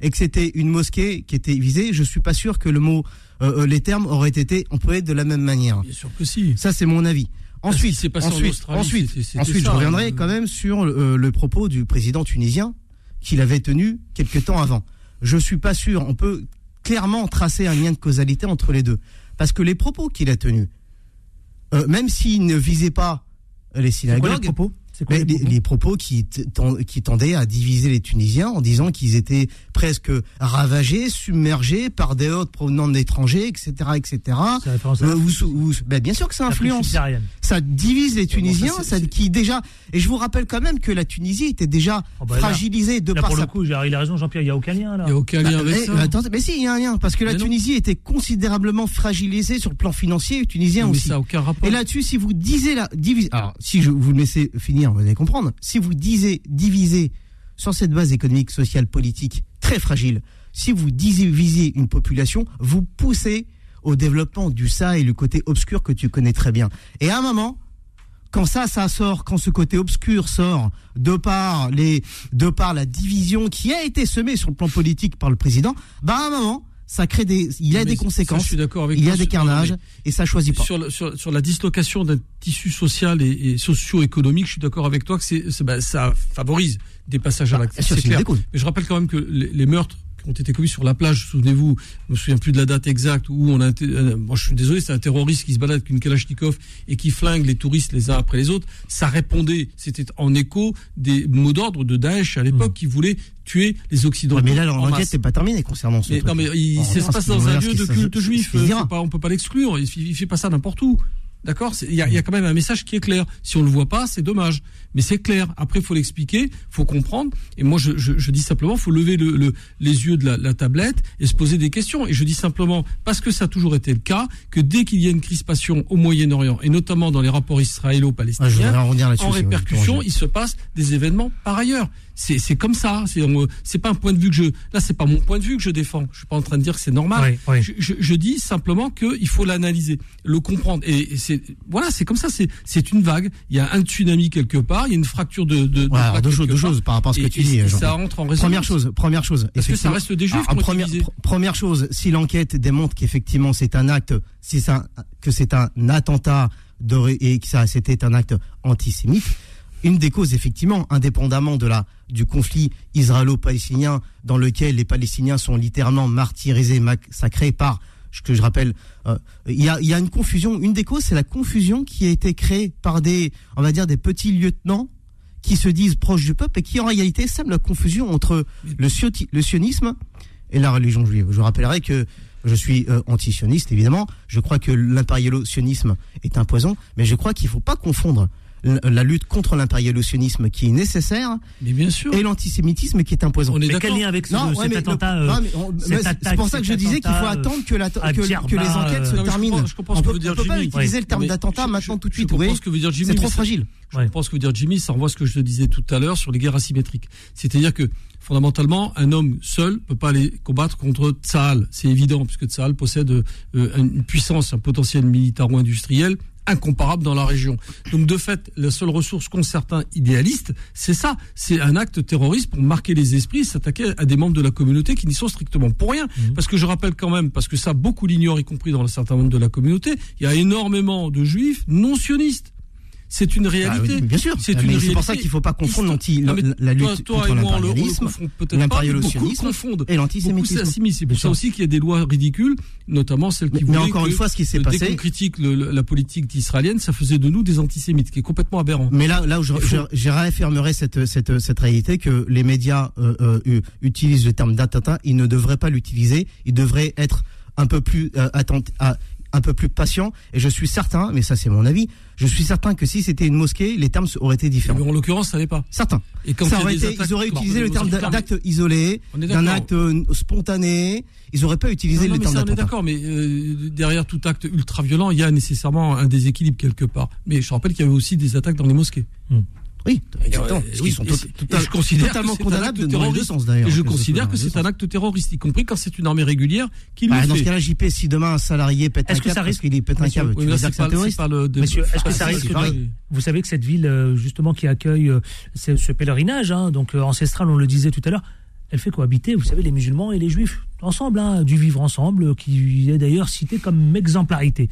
et que c'était une mosquée qui était visée, je suis pas sûr que le mot euh, euh, les termes auraient été employés de la même manière. Bien sûr que si. Ça c'est mon avis. Ensuite, s'est passé en ensuite, ensuite, ensuite, ça, je reviendrai hein. quand même sur le propos du président tunisien qu'il avait tenu quelques temps avant. Je suis pas sûr. On peut clairement tracer un lien de causalité entre les deux, parce que les propos qu'il a tenus, euh, même s'il ne visait pas les synagogues, propos quoi mais les les, propos les propos qui, tendaient à diviser les Tunisiens en disant qu'ils étaient presque ravagés, submergés par des hôtes provenant de l'étranger, etc., etc. Euh, ben, bien sûr que ça influence ça divise les Tunisiens, ça, qui déjà. Et je vous rappelle quand même que la Tunisie était déjà Oh, bah, là- fragilisée de Là, par pour sa. le coup, j'ai- il a raison, Jean-Pierre, il n'y a aucun lien là. Il n'y a aucun lien avec Eh, ça. mais attendez, mais si, il y a un lien, parce que la non. Tunisie était considérablement fragilisée sur le plan financier, Tunisiens mais aussi. ça n'a aucun rapport. Et là-dessus, si vous disiez la divise, alors si je vous laissez finir, vous allez comprendre. Si vous disiez diviser sur cette base économique, sociale, politique très fragile, si vous divisez une population, vous poussez au développement du ça et le côté obscur que tu connais très bien. Et à un moment, quand ça, ça sort, quand ce côté obscur sort, de par les, de la division qui a été semée sur le plan politique par le président, bah à un moment, ça crée des, il y a Mais des ça, conséquences, je suis d'accord avec il y a des carnages non, et ça choisit pas. Sur, le- sur, sur la dislocation d'un tissu social et, et socio-économique, je suis d'accord avec toi que c'est, bah, ça favorise des passages à Bah, l'acte. Mais je rappelle quand même que les, les meurtres ont été commis sur la plage, souvenez-vous, je me souviens plus de la date exacte, où on a, été- euh, moi je suis désolé, c'est un terroriste qui se balade avec une Kalachnikov et qui flingue les touristes les uns après les autres. Ça répondait, c'était en écho des mots d'ordre de Daesh à l'époque qui voulaient tuer les Occidentaux. Mais là, en l'enquête masse. n'est pas terminée concernant ce Mais truc. non, mais il, ça se passe dans un lieu de culte juif. C'est Pas, on peut pas l'exclure. Il, il fait pas ça n'importe où. D'accord Il y, a, il y a quand même un message qui est clair. Si on le voit pas, c'est dommage. Mais c'est clair. Après, il faut l'expliquer, faut comprendre. Et moi, je, je, je dis simplement, faut lever le, le- les yeux de la, la tablette et se poser des questions. Et je dis simplement, parce que ça a toujours été le cas, que dès qu'il y a une crispation au Moyen-Orient, et notamment dans les rapports Ah, israélo-palestiniens, voudrais en répercussion, si il se passe des événements par ailleurs. C'est comme ça. C'est pas un point de vue que je. Là, c'est pas mon point de vue que je défends. Je suis pas en train de dire que c'est normal. Oui, oui. Je, je- je dis simplement qu'il faut l'analyser, le comprendre. Et, et c'est voilà, c'est comme ça. C'est c'est une vague. Il y a un tsunami quelque part. Il y a une fracture de. de, de Ouais, alors plaque deux deux choses par rapport à ce que tu dis. ça rentre en résonance. Première chose, première chose. Parce que ça reste des juifs première, visés. pr- première chose, si l'enquête démontre qu'effectivement c'est un acte, si que c'est un attentat de, et que ça c'était un acte antisémite, une des causes effectivement, indépendamment de la du conflit israélo-palestinien dans lequel les Palestiniens sont littéralement martyrisés, massacrés par que je rappelle, euh, il y, a, une confusion. Une des causes, c'est la confusion qui a été créée par des, on va dire, des petits lieutenants qui se disent proches du peuple et qui en réalité sèment la confusion entre le, sionisme et la religion juive. Je rappellerai que je suis euh, anti-sioniste, évidemment. Je crois que l'impérialo-sionisme est un poison, mais je crois qu'il ne faut pas confondre la lutte contre l'impérialo-sionisme qui est nécessaire Mais bien sûr. et l'antisémitisme qui est un poison. On est Mais quel lien avec ce- Non, ouais, cet mais le- attentat euh, c'est- pour ça que je disais qu'il faut attentat, euh, attendre que, les enquêtes se Non, mais je terminent. comprends- je comprends on que peut, dire pas Jimmy. utiliser Ouais. le terme d'attentat maintenant je- tout de suite. oui. C'est trop fragile. Je ce que veut dire Jimmy, ça renvoie à ce que je te disais tout à l'heure sur les guerres asymétriques. C'est-à-dire que fondamentalement, un homme seul peut pas aller combattre contre Tsahal. C'est évident, puisque Tsahal possède euh, une puissance, un potentiel militaro-industriel incomparable dans la région. Donc de fait, la seule ressource qu'ont certains idéalistes, c'est ça, c'est un acte terroriste pour marquer les esprits, et s'attaquer à des membres de la communauté qui n'y sont strictement pour rien. Parce que je rappelle quand même, parce que ça beaucoup l'ignorent, y compris dans un certain nombre de la communauté, il y a énormément de juifs non sionistes. C'est une Ah réalité. oui, bien sûr. C'est une C'est pour ça qu'il ne faut pas confondre l'anti- Non, la, la toi- lutte toi contre l'impérialisme et l'antisémitisme. C'est pour Bien ça aussi qu'il y a des lois ridicules, notamment celles qui Mais- encore que, une fois, ce qui s'est euh, Dès passé- qu'on critique le- la politique israélienne, ça faisait de nous des antisémites, ce qui est complètement aberrant. Mais là, là où je, je, je réaffirmerai cette, cette, cette réalité que les médias euh, euh, utilisent le terme d'attentat, ils ne devraient pas l'utiliser. Ils devraient être un peu plus euh, attent- à- un peu plus patients. Et je suis certain, mais ça c'est mon avis, je suis certain que si c'était une mosquée, les termes auraient été Mais différents. en l'occurrence, ça n'est pas. Certains. Et quand Ça aurait été, attaques ils auraient utilisé le terme d'acte isolé, d'un acte euh, spontané. Ils auraient pas utilisé Non, non, le mais terme ça, on est d'accord, mais euh, derrière tout acte ultra violent, il y a nécessairement un déséquilibre quelque part. Mais je rappelle qu'il y avait aussi des attaques dans les mosquées. Oui, exactement. Euh, oui, sont je considère totalement condamnables dans les sens d'ailleurs. Je considère dans que c'est un acte terroriste, y compris quand c'est une armée régulière qui le Bah, dans fait. ce cas-là, JP, si demain un salarié pète un Est-ce que câble ça parce risque- qu'il pète un câble, tu veux dire que c'est un terroriste le. Monsieur, est-ce que Ah, ça risque. Vous savez que cette ville, euh, justement, qui accueille euh, ce, pèlerinage, hein, donc euh, ancestral, on le disait tout à l'heure, elle fait cohabiter, vous savez, les musulmans et les juifs, ensemble, hein, du vivre ensemble, euh, qui est d'ailleurs cité comme exemplarité.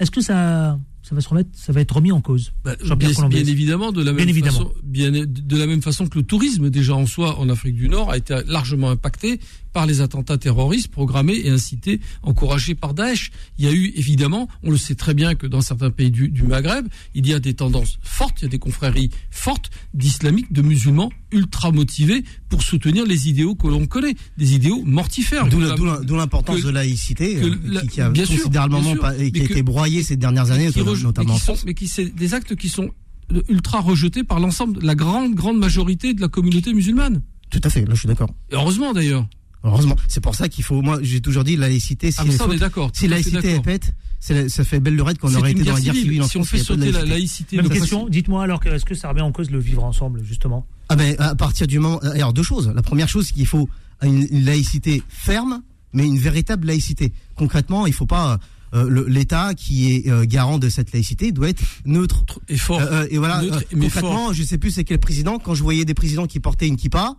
Est-ce que ça, ça va se remettre, ça va être remis en cause. Bah, bien, bien évidemment, de la Bien même évidemment. façon, bien, de la même façon que le tourisme déjà en soi en Afrique du Nord a été largement impacté par les attentats terroristes programmés et incités, encouragés par Daesh. Il y a eu évidemment, on le sait très bien que dans certains pays du, du Maghreb, il y a des tendances fortes, il y a des confréries fortes d'islamiques, de musulmans ultra motivés pour soutenir les idéaux que l'on connaît, des idéaux mortifères. D'où l'importance de laïcité, que euh, la- qui, qui a bien sûr, considérablement bien sûr, pas- et qui a que- été broyée ces dernières années, qui notamment mais qui c'est des actes qui sont ultra rejetés par l'ensemble, la grande grande majorité de la communauté musulmane. Tout à fait, là je suis d'accord. Heureusement d'ailleurs. Heureusement, c'est pour ça qu'il faut. Moi, j'ai toujours dit la laïcité. Si, Ah, mais ça, on est d'accord. si la laïcité c'est la- ça fait belle lurette qu'on aurait une été dans la guerre civile. civile en Si on fait sauter la laïcité. laïcité, Même question, dites-moi alors, est-ce que ça remet en cause le vivre ensemble, justement Ah ben à partir du moment. Alors deux choses. La première chose, c'est qu'il faut une, une laïcité ferme, mais une véritable laïcité. Concrètement, il faut pas. euh, l'État qui est euh, garant de cette laïcité doit être neutre. Et fort. Euh, et voilà, Neutre, euh, mais concrètement, fort. je sais plus c'est quel président. Quand je voyais des présidents qui portaient une kippa,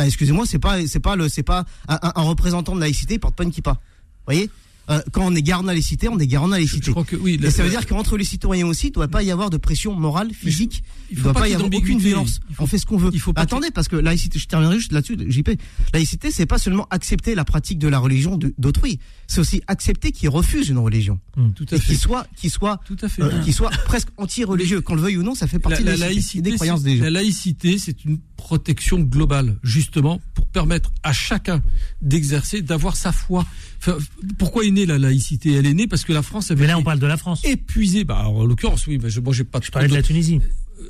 bah excusez-moi, c'est pas c'est pas le c'est pas un, représentant de laïcité porte pas une kippa. Vous voyez? Euh, Quand on est garant de la laïcité, on est garant Je, laïcité. je crois que oui. Et la- ça veut la- dire qu'entre les citoyens aussi, il ne doit pas y avoir de pression morale, physique. il ne doit pas y avoir aucune violence. Faut- On fait ce qu'on veut. il faut pas Attendez, parce que laïcité, je terminerai juste là-dessus, JP. Laïcité, c'est pas seulement accepter la pratique de la religion d'autrui. C'est aussi accepter qu'il refuse une religion. Tout à Et qu'il fait. soit, qu'il soit, Tout à fait. euh, qu'il soit presque anti-religieux. Qu'on le veuille ou non, ça fait partie la, de la la laïcité, des croyances des gens. la laïcité, c'est une protection globale, justement, pour permettre à chacun d'exercer, d'avoir sa foi. Enfin, pourquoi est née la laïcité? Elle est née parce que la France avait Mais là, on parle de la France. épuisée. Bah, en l'occurrence, oui, mais je, moi, j'ai pas Je parlais de la Tunisie.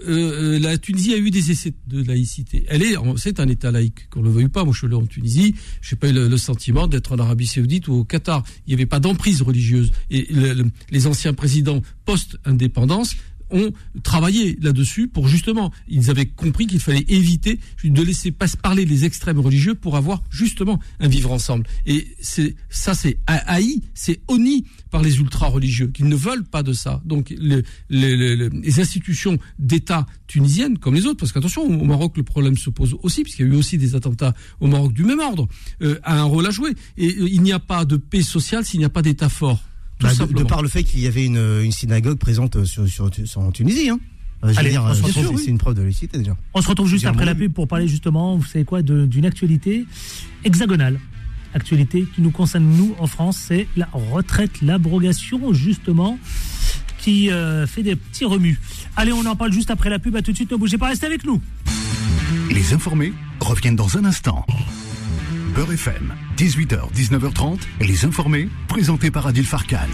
euh, euh, la Tunisie a eu des essais de laïcité. Elle est, c'est un État laïque, qu'on le veuille pas. Moi, je suis allé en Tunisie, j'ai pas eu le, le sentiment d'être en Arabie Saoudite ou au Qatar. Il n'y avait pas d'emprise religieuse. Et le- le- les anciens présidents post-indépendance ont travaillé là-dessus pour justement, ils avaient compris qu'il fallait éviter de laisser pas parler les extrêmes religieux pour avoir justement un vivre ensemble. Et c'est ça, c'est ha- haï, c'est honni par les ultra-religieux qui ne veulent pas de ça. Donc le- le- le- le- les institutions d'État tunisiennes, comme les autres, parce qu'attention, au Maroc, le problème se pose aussi, puisqu'il y a eu aussi des attentats au Maroc du même ordre, euh, a un rôle à jouer. Et euh, il n'y a pas de paix sociale s'il n'y a pas d'État fort. Tout Bah, de, simplement. de par le fait qu'il y avait une, une synagogue présente sur, sur, sur- en Tunisie. Hein. Euh, Allez, dire, on se euh, retrouve, c'est oui. une preuve de laïcité déjà. On se retrouve juste après la pub pour parler justement, vous savez quoi, de- d'une actualité hexagonale. Actualité qui nous concerne, nous, en France, c'est la retraite, l'abrogation, justement, qui euh, fait des petits remus. Allez, on en parle juste après la pub. À tout de suite, ne bougez pas, restez avec nous. Les informés reviennent dans un instant. Beurre FM, 18h, 19h30, les informés, présentés par Adil Farkan.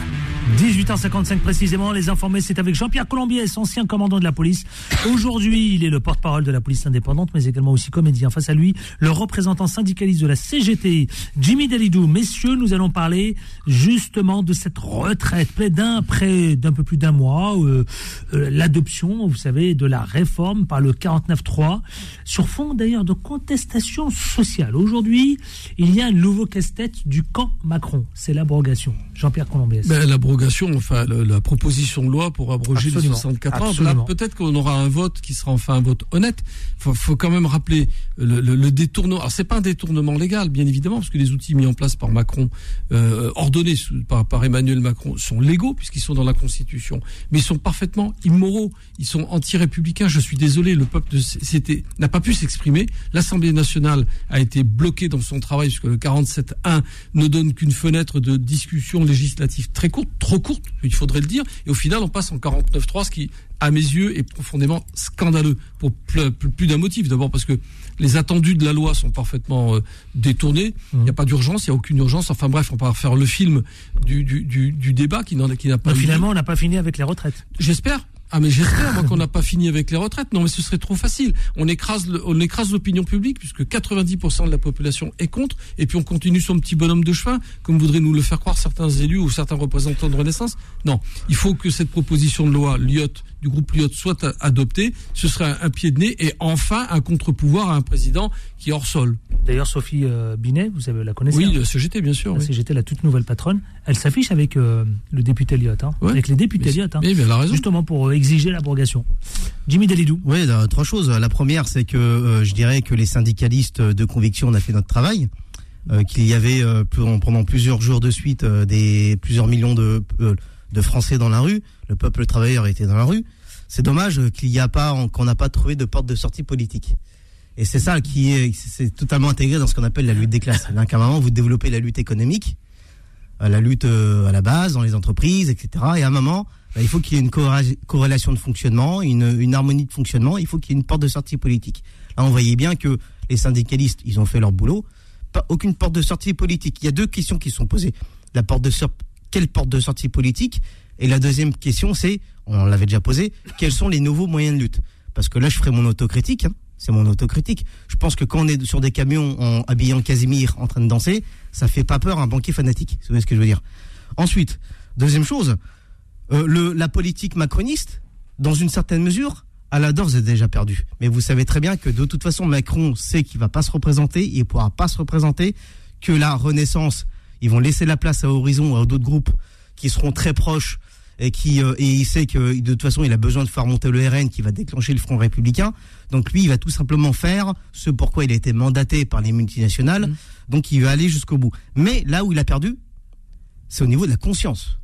18h55 précisément, les informés, c'est avec Jean-Pierre Colombiès, ancien commandant de la police. Aujourd'hui, il est le porte-parole de la police indépendante, mais également aussi comédien. Face à lui, le représentant syndicaliste de la CGT, Jimmy Dalidou. Messieurs, nous allons parler justement de cette retraite. Près d'un, peu plus d'un mois, euh, euh, l'adoption, vous savez, de la réforme par le 49.3, sur fond d'ailleurs de contestation sociale. Aujourd'hui, il y a un nouveau casse-tête du camp Macron. C'est l'abrogation. Jean-Pierre Colombiès. Ben, l'abrogation, enfin le- la proposition de loi pour abroger Absolument. les 64 ans. Là, peut-être qu'on aura un vote qui sera enfin un vote honnête. Faut, faut quand même rappeler le, le, le détournement. Alors c'est pas un détournement légal, bien évidemment, parce que les outils mis en place par Macron, euh, ordonnés sous- par, par Emmanuel Macron, sont légaux puisqu'ils sont dans la Constitution, mais ils sont parfaitement immoraux. Ils sont anti-républicains. Je suis désolé, le peuple c'était n'a pas pu s'exprimer. L'Assemblée nationale a été bloquée dans son travail puisque le 47.1 ne donne qu'une fenêtre de discussion législative très courte, trop courte, il faudrait le dire. Et au final, on passe en 49.3, ce qui, à mes yeux, est profondément scandaleux pour plus, plus d'un motif. D'abord parce que les attendus de la loi sont parfaitement euh, détournés. Il n'y a pas d'urgence, il n'y a aucune urgence. Enfin bref, on va faire le film du, du, du, du débat qui n'a pas Mais lieu. finalement, on n'a pas fini avec les retraites. J'espère. Ah mais j'espère moi qu'on n'a pas fini avec les retraites. Non mais ce serait trop facile. On écrase on écrase l'opinion publique puisque 90% de la population est contre et puis on continue son petit bonhomme de chemin comme voudraient nous le faire croire certains élus ou certains représentants de Renaissance. Non, il faut que cette proposition de loi Lyotte du groupe Lyotte soit a- adoptée. Ce serait un, un pied de nez et enfin un contre-pouvoir à un président qui est hors sol. D'ailleurs, Sophie euh, Binet, vous savez, la connaissez Oui, hein le CGT bien sûr. La oui. CGT, la toute nouvelle patronne, elle s'affiche avec euh, le député Elliott, hein, Ouais. avec les députés Elliott, hein, Oui, mais elle a raison. justement pour euh, exiger l'abrogation. Jimmy Dalidou. Oui, trois choses. La première, c'est que euh, je dirais que les syndicalistes de conviction, on a fait notre travail. Euh, qu'il y avait euh, pendant plusieurs jours de suite euh, des plusieurs millions de, euh, de Français dans la rue. Le peuple travailleur était dans la rue. C'est dommage qu'il n'y a pas, qu'on n'a pas trouvé de porte de sortie politique. Et c'est ça qui est, c'est totalement intégré dans ce qu'on appelle la lutte des classes. Là, qu'à un moment, vous développez la lutte économique, euh, la lutte euh, à la base, dans les entreprises, etc. Et à un moment, bah, il faut qu'il y ait une corré- corrélation de fonctionnement, une, harmonie de fonctionnement. Il faut qu'il y ait une porte de sortie politique. Là, on voyait bien que les syndicalistes, ils ont fait leur boulot. Pas, aucune porte de sortie politique. Il y a deux questions qui sont posées. La porte de quelle porte de sortie politique Et la deuxième question, c'est, on l'avait déjà posé, quels sont les nouveaux moyens de lutte Parce que là, je ferai mon autocritique. hein. C'est mon autocritique. Je pense que quand on est sur des camions en habillé en casimir, en train de danser, ça fait pas peur à un banquier fanatique. Vous voyez ce que je veux dire Ensuite, deuxième chose, euh, la politique macroniste, dans une certaine mesure, à la d'ores et déjà perdu. Mais vous savez très bien que de toute façon, Macron sait qu'il va pas se représenter, il pourra pas se représenter, que la Renaissance, ils vont laisser la place à Horizon ou à d'autres groupes qui seront très proches et qui euh, et il sait que de toute façon il a besoin de faire monter le RN qui va déclencher le Front républicain. Donc lui, il va tout simplement faire ce pourquoi il a été mandaté par les multinationales. Mmh. Donc il va aller jusqu'au bout. Mais là où il a perdu, c'est au niveau de la conscience.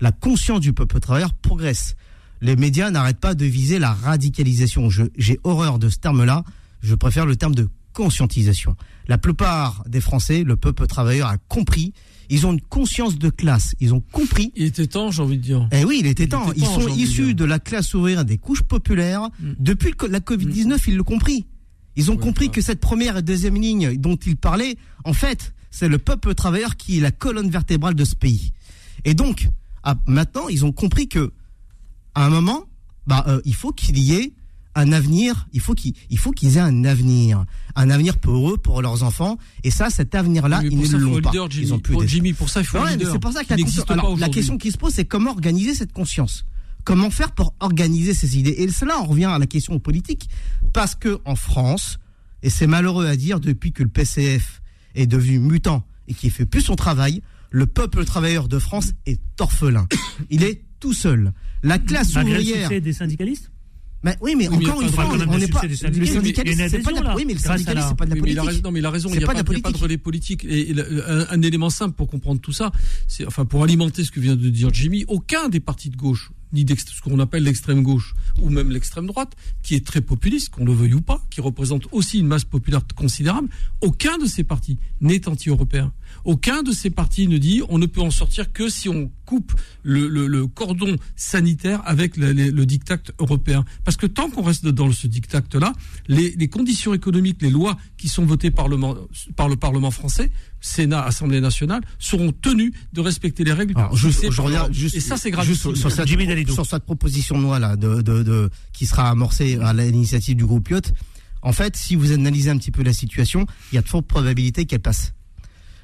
La conscience du peuple travailleur progresse. Les médias n'arrêtent pas de viser la radicalisation. J'ai horreur de ce terme-là. Je préfère le terme de conscientisation. La plupart des Français, le peuple travailleur a compris. Ils ont une conscience de classe. Ils ont compris. Il était temps, j'ai envie de dire. Eh oui, il était Il temps. Ils sont de issus de la classe ouvrière des couches populaires. Mm. Depuis la Covid-19, ils l'ont compris. Ils ont Ouais, compris ouais. que cette première et deuxième ligne dont ils parlaient, en fait, c'est le peuple travailleur qui est la colonne vertébrale de ce pays. Et donc, ah, maintenant, ils ont compris que, à un moment, bah, euh, il faut qu'il y ait un avenir. Il faut qu'ils, il faut qu'ils aient un avenir, un avenir pour eux, pour leurs enfants. Et ça, cet avenir-là, ils ne l'ont pas. leader, Jimmy. Ils ont plus Pour. Jimmy, pour ça, il faut Ouais, un leader. c'est pour ça que la, pas alors, la question qui se pose, c'est comment organiser cette conscience? Comment faire pour organiser ces idées? Et cela, on revient à la question politique, parce que en France, et c'est malheureux à dire, depuis que le PCF est devenu mutant et qui fait plus son travail, le peuple travailleur de France est orphelin. Il est tout seul. La classe Malgré le ouvrière. succès des syndicalistes Oui, mais Oui, encore une fois, on n'est pas. Le syndicaliste, c'est pas de la. Oui, mais le syndicaliste, c'est pas de la Oui, mais politique. non, mais il a raison, il n'y a, pas de pas de relais politique. Et, et le- un, un élément simple pour comprendre tout ça, c'est, enfin, pour alimenter ce que vient de dire Jimmy, aucun des partis de gauche, ni ce qu'on appelle l'extrême gauche, ou même l'extrême droite, qui est très populiste, qu'on le veuille ou pas, qui représente aussi une masse populaire considérable, aucun de ces partis n'est anti-européen. Aucun de ces partis ne dit on ne peut en sortir que si on coupe le, le- le cordon sanitaire avec le, le- le diktat européen. Parce que tant qu'on reste dans ce diktat-là, les, les conditions économiques, les lois qui sont votées par le, par le Parlement français, Sénat, Assemblée nationale, seront tenues de respecter les règles. Alors, juste, fixées je juste, Et ça, c'est grave. juste sur, sur cette, Jimmy Dalidou. sur cette proposition de loi là, de, de, de, qui sera amorcée à l'initiative du groupe Yacht. En fait, si vous analysez un petit peu la situation, il y a de fortes probabilités qu'elle passe.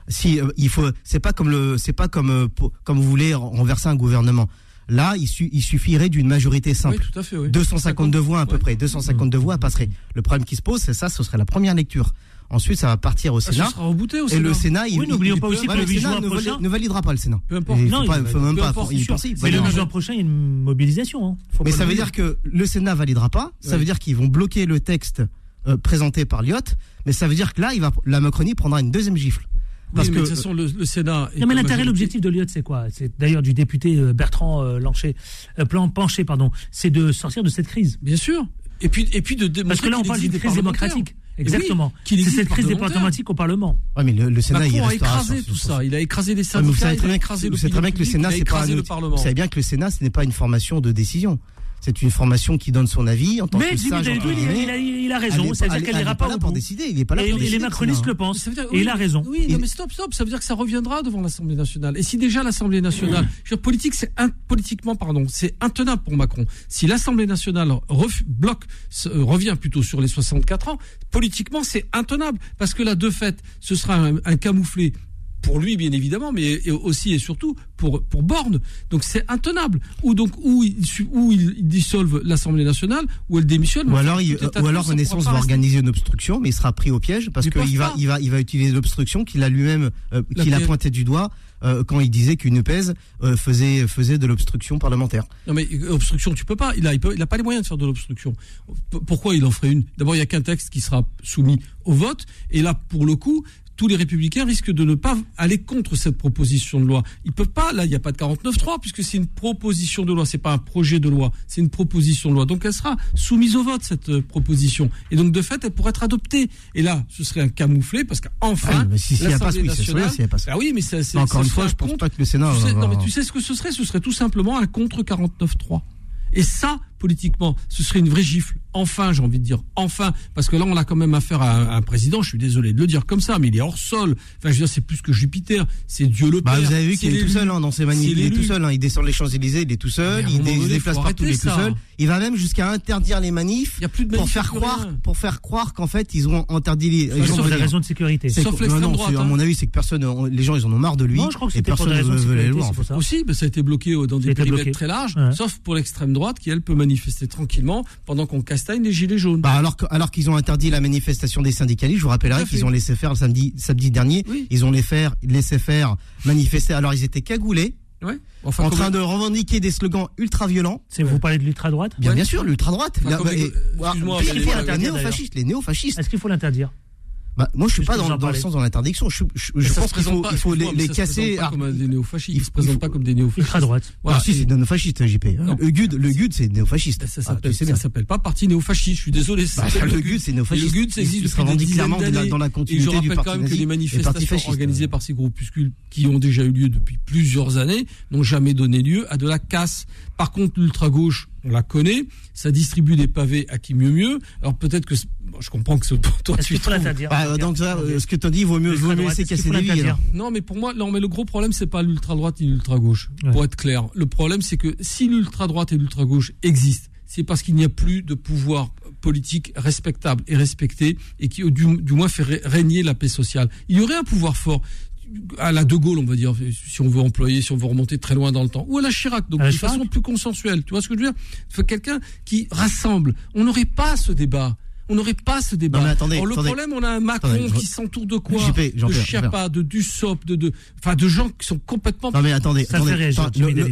Si euh, il faut, c'est pas comme le, c'est pas comme euh, pour- comme vous voulez renverser un gouvernement. Là, il, su- il suffirait d'une majorité simple. Oui, tout à fait. Oui. 252 voix à peu Ouais. près. 252 voix passerait. Le problème qui se pose, c'est ça, ce serait la première lecture. Ensuite, ça va partir au Ah, Sénat. sera rebooté au Et le Sénat, il, Oui, n'oublions il- pas aussi ouais, que le le 8 Sénat juin ne, prochain- vali- ne validera pas le Sénat. Peu importe. Il Non, faut pas, il- faut même pas importe, il Mais le validera. 8 juin prochain, il y a une mobilisation. hein. Faut Mais ça veut dire que le Sénat validera pas. Ça veut dire qu'ils vont bloquer le texte euh, présenté par Lyotte. Mais ça veut dire que là, il va, la Macronie prendra une deuxième gifle. Parce oui, mais que de toute façon, le, le Sénat. Non, mais l'intérêt, l'objectif de Lyotte, c'est quoi? C'est d'ailleurs du député euh, Bertrand euh, Lanché, euh, Plan- Penché, pardon, c'est de sortir de cette crise. Bien sûr. Et puis, et puis de Parce que là, on parle d'une crise démocratique. Oui, Exactement. qu'il c'est cette crise démocratique au Parlement. ouais, mais le, le Sénat, il Macron a restera. écrasé tout ça. Il a écrasé les syndicats. vous savez il très a bien, écrasé vous savez très bien que le Sénat, c'est il a pas écrasé un le outil- Parlement. Vous savez bien que le Sénat, ce n'est pas une formation de décision. C'est une formation qui donne son avis en tant Mais que sage. Dalidou, il, a- raison. est C'est-à-dire pas- qu'elle elle est n'ira pas pas là pour décider. Il est pas là Et, pour et les macronistes le pensent. Et il a raison. Oui, non, mais stop, stop. Ça veut dire que ça reviendra devant l'Assemblée nationale. Et si déjà l'Assemblée nationale, je veux dire, politique, c'est un- politiquement, pardon, c'est intenable pour Macron. Si l'Assemblée nationale ref- bloque, euh, revient plutôt sur les 64 ans, politiquement, c'est intenable parce que là, de fait, ce sera un, un camouflet. Pour lui, bien évidemment, mais aussi et surtout pour, pour Borne. Donc c'est intenable. Ou donc, où il, où il dissolve l'Assemblée nationale, ou elle démissionne. Ou alors, il- ou alors Renaissance va rester. organiser une obstruction, mais il sera pris au piège parce qu'il va, il va, il va utiliser l'obstruction qu'il a lui-même, euh, qu'il a pointé du doigt euh, quand il disait qu'une EPES euh, faisait, faisait de l'obstruction parlementaire. Non mais obstruction, tu peux pas. Il a, il, peut- il a pas les moyens de faire de l'obstruction. Pourquoi il en ferait une? D'abord, il y a qu'un texte qui sera soumis au vote, et là, pour le coup, tous les républicains risquent de ne pas aller contre cette proposition de loi. Ils peuvent pas. Là, il n'y a pas de 49.3 puisque c'est une proposition de loi. C'est pas un projet de loi. C'est une proposition de loi. Donc, elle sera soumise au vote cette euh, proposition. Et donc, de fait, elle pourrait être adoptée. Et là, ce serait un camouflet parce qu'enfin, Ah, mais si- s'il y a pas, l'Assemblée oui, nationale- ça. Ah oui, mais ça, c'est Encore ça une fois, je pense contre- pas que le Sénat. tu sais, va- non, mais tu sais ce que ce serait? Ce serait tout simplement un contre 49-3. Et ça, politiquement, ce serait une vraie gifle. Enfin, j'ai envie de dire, enfin, parce que là, on a quand même affaire à un, à un président, je suis désolé de le dire comme ça, mais il est hors sol. Enfin, je veux dire, c'est plus que Jupiter, c'est Dieu le Bah, Père. vous avez vu qu'il est tout l'élu. seul hein, dans ses manifs. C'est Il est tout seul. hein, il descend les Champs-Élysées, il est tout seul. Il, dé- il donné, déplace partout, il est tout ça. seul. Il va même jusqu'à interdire les manifs y a plus de pour manifs, faire plus croire, pour faire croire qu'en fait ils ont interdit les. les gens pour de des raisons de sécurité. Sauf non, non, droite, c'est- À hein. mon avis, c'est que personne, on- les gens, ils en ont marre de lui. Non, je crois que et c'était pour personne des raisons de ne veut pour fait. ça. Aussi, ça a été bloqué euh, dans des périmètres très larges, sauf pour l'extrême droite qui, elle, peut manifester tranquillement pendant qu'on castagne les gilets jaunes. Bah alors alors qu'ils ont interdit la manifestation des syndicalistes, je vous rappellerai qu'ils ont laissé faire le samedi samedi dernier, Oui. ils ont laissé faire laissé faire manifester. Alors ils étaient cagoulés, Ouais. Enfin, en train de revendiquer des slogans ultra violents. C'est vous parlez de l'ultra droite Bien, Ouais. bien sûr, l'ultra droite. Enfin, les- néofascistes, les néofascistes. Est-ce qu'il faut l'interdire? Bah, moi, je suis pas dans, dans le sens de l'interdiction. Je, je, je pense se qu'il faut, pas- il faut les, les casser. pas à- comme des néofascistes. il Ils se présentent faut- pas comme des néofascistes. Ultra droite. Voilà. Ah, si, c'est néofasciste, JP. Non. Le GUD, le GUD, c'est néofasciste. Ça Ah, s'appelle, tu sais ça bien. s'appelle pas parti néofasciste. Je suis désolé. Bah, le GUD, c'est néofasciste. Le GUD, ça existe depuis des dizaines d'années. dans la Et je continuité du rappelle parti quand même que les manifestations organisées par ces groupuscules qui ont déjà eu lieu depuis plusieurs années n'ont jamais donné lieu à de la casse. Par contre, l'ultra-gauche, on la connaît, ça distribue des pavés à qui mieux mieux. Alors peut-être que, bon, je comprends que c'est pour toi, tu trouves- l'interdire Bah, donc ça, euh, ce que tu dis, vaut mieux, vaut mieux laisser casser faut des vies. Non, mais pour moi, non, mais le gros problème, c'est pas l'ultra droite ni l'ultra gauche. Ouais. Pour être clair, le problème, c'est que si l'ultra droite et l'ultra gauche existent, c'est parce qu'il n'y a plus de pouvoir politique respectable et respecté et qui, du, du moins, fait ré- régner la paix sociale. Il y aurait un pouvoir fort à la De Gaulle, on va dire, si on veut employer, si on veut remonter très loin dans le temps, ou à la Chirac, donc À de Chirac façon plus consensuelle. Tu vois ce que je veux dire? Quelqu'un qui rassemble. On n'aurait pas ce débat. On n'aurait pas ce débat. Non, mais attendez, le attendez. problème, on a un Macron Attendez, je- qui s'entoure de quoi? JP, De Chiappa, de Dussopt, de, de, enfin, de gens qui sont complètement Non mais attendez,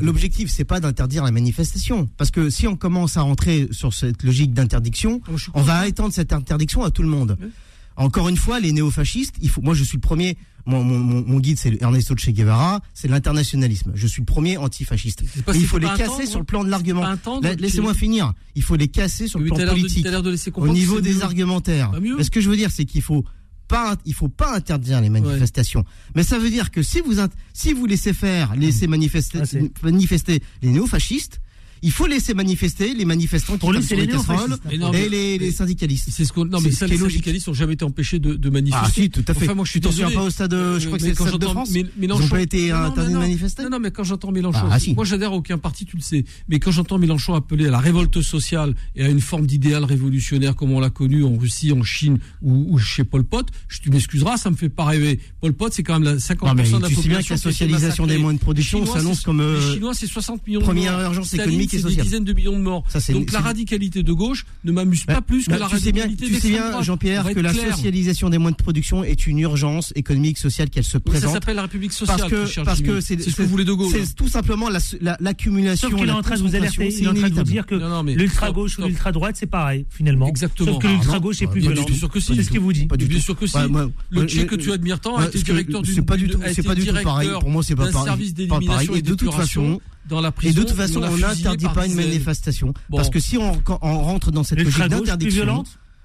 l'objectif c'est pas d'interdire la manifestation, parce que si on commence à rentrer sur cette logique d'interdiction, suis on va étendre cette interdiction à tout le monde. Oui. Encore une fois, les néofascistes, il faut, moi je suis le premier, mon, mon, mon- mon guide c'est Ernesto Che Guevara, c'est l'internationalisme. Je suis le premier antifasciste. Il faut les casser sur le plan de l'argument. La- Laissez-moi finir. Il faut les casser sur le plan de- politique. de Au niveau des mieux. argumentaires. Mais ce que je veux dire, c'est qu'il faut pas, il faut pas interdire les manifestations. Mais ça veut dire que si vous, int- si vous laissez faire, laissez manifester, Ah, manifester les néofascistes, il faut laisser manifester les manifestants qui les les casseroles et les, les syndicalistes. C'est ce qu'on. Non, mais ça, les syndicalistes n'ont jamais été empêchés de, de manifester. Ah si, tout à fait. Enfin, moi, je suis pas au stade, euh, je crois que c'est le quand stade de France. Ils Mélenchon- ont pas été non, interdits de manifester Non, non, mais quand j'entends Mélenchon, Ah, si. moi j'adhère à aucun parti, tu le sais. Mais quand j'entends Mélenchon appeler à la révolte sociale et à une forme d'idéal révolutionnaire comme on l'a connu en Russie, en Chine ou, chez Pol Pot, je, tu m'excuseras, ça me fait pas rêver. Pol Pot, c'est quand même la 50% Non, mais de la tu sais population. bien que la socialisation des moyens de production s'annonce comme, euh, Les Chinois, c'est 60 millions de première urgence Staline, économique et c'est des sociale. dizaines de millions de morts. Ça, c'est- Donc la radicalité de gauche ne m'amuse Bah, pas plus que bah, la radicalité tu sais bien, Jean-Pierre, que la clair. socialisation des moyens de production est une urgence économique, sociale qu'elle se Oui, Ça présente. s'appelle la République sociale. Parce que, parce que c'est, c'est ce que voulait De Gaulle. hein. C'est tout simplement la- la- l'accumulation. Sauf qu'il est la en train de vous alerter, c'est il est en train de vous dire que Non, non, mais l'ultra-gauche stop, ou l'ultra-droite, c'est pareil, finalement. Exactement. Sauf que Ah, l'ultra-gauche est plus pas du violent. Bien sûr que si. C'est ce qu'il vous dit. Pas du Bien tout. sûr que si. Moi- Le Tchèque que je- tu admires tant a été que directeur d'une c'est pas du tout, a c'est été pas du tout pareil. Pour moi, c'est pas pareil. Et de toute façon, dans la et prison. de toute façon, on n'interdit pas une manifestation. Bon. Parce que si on, rentre dans cette logique d'interdiction,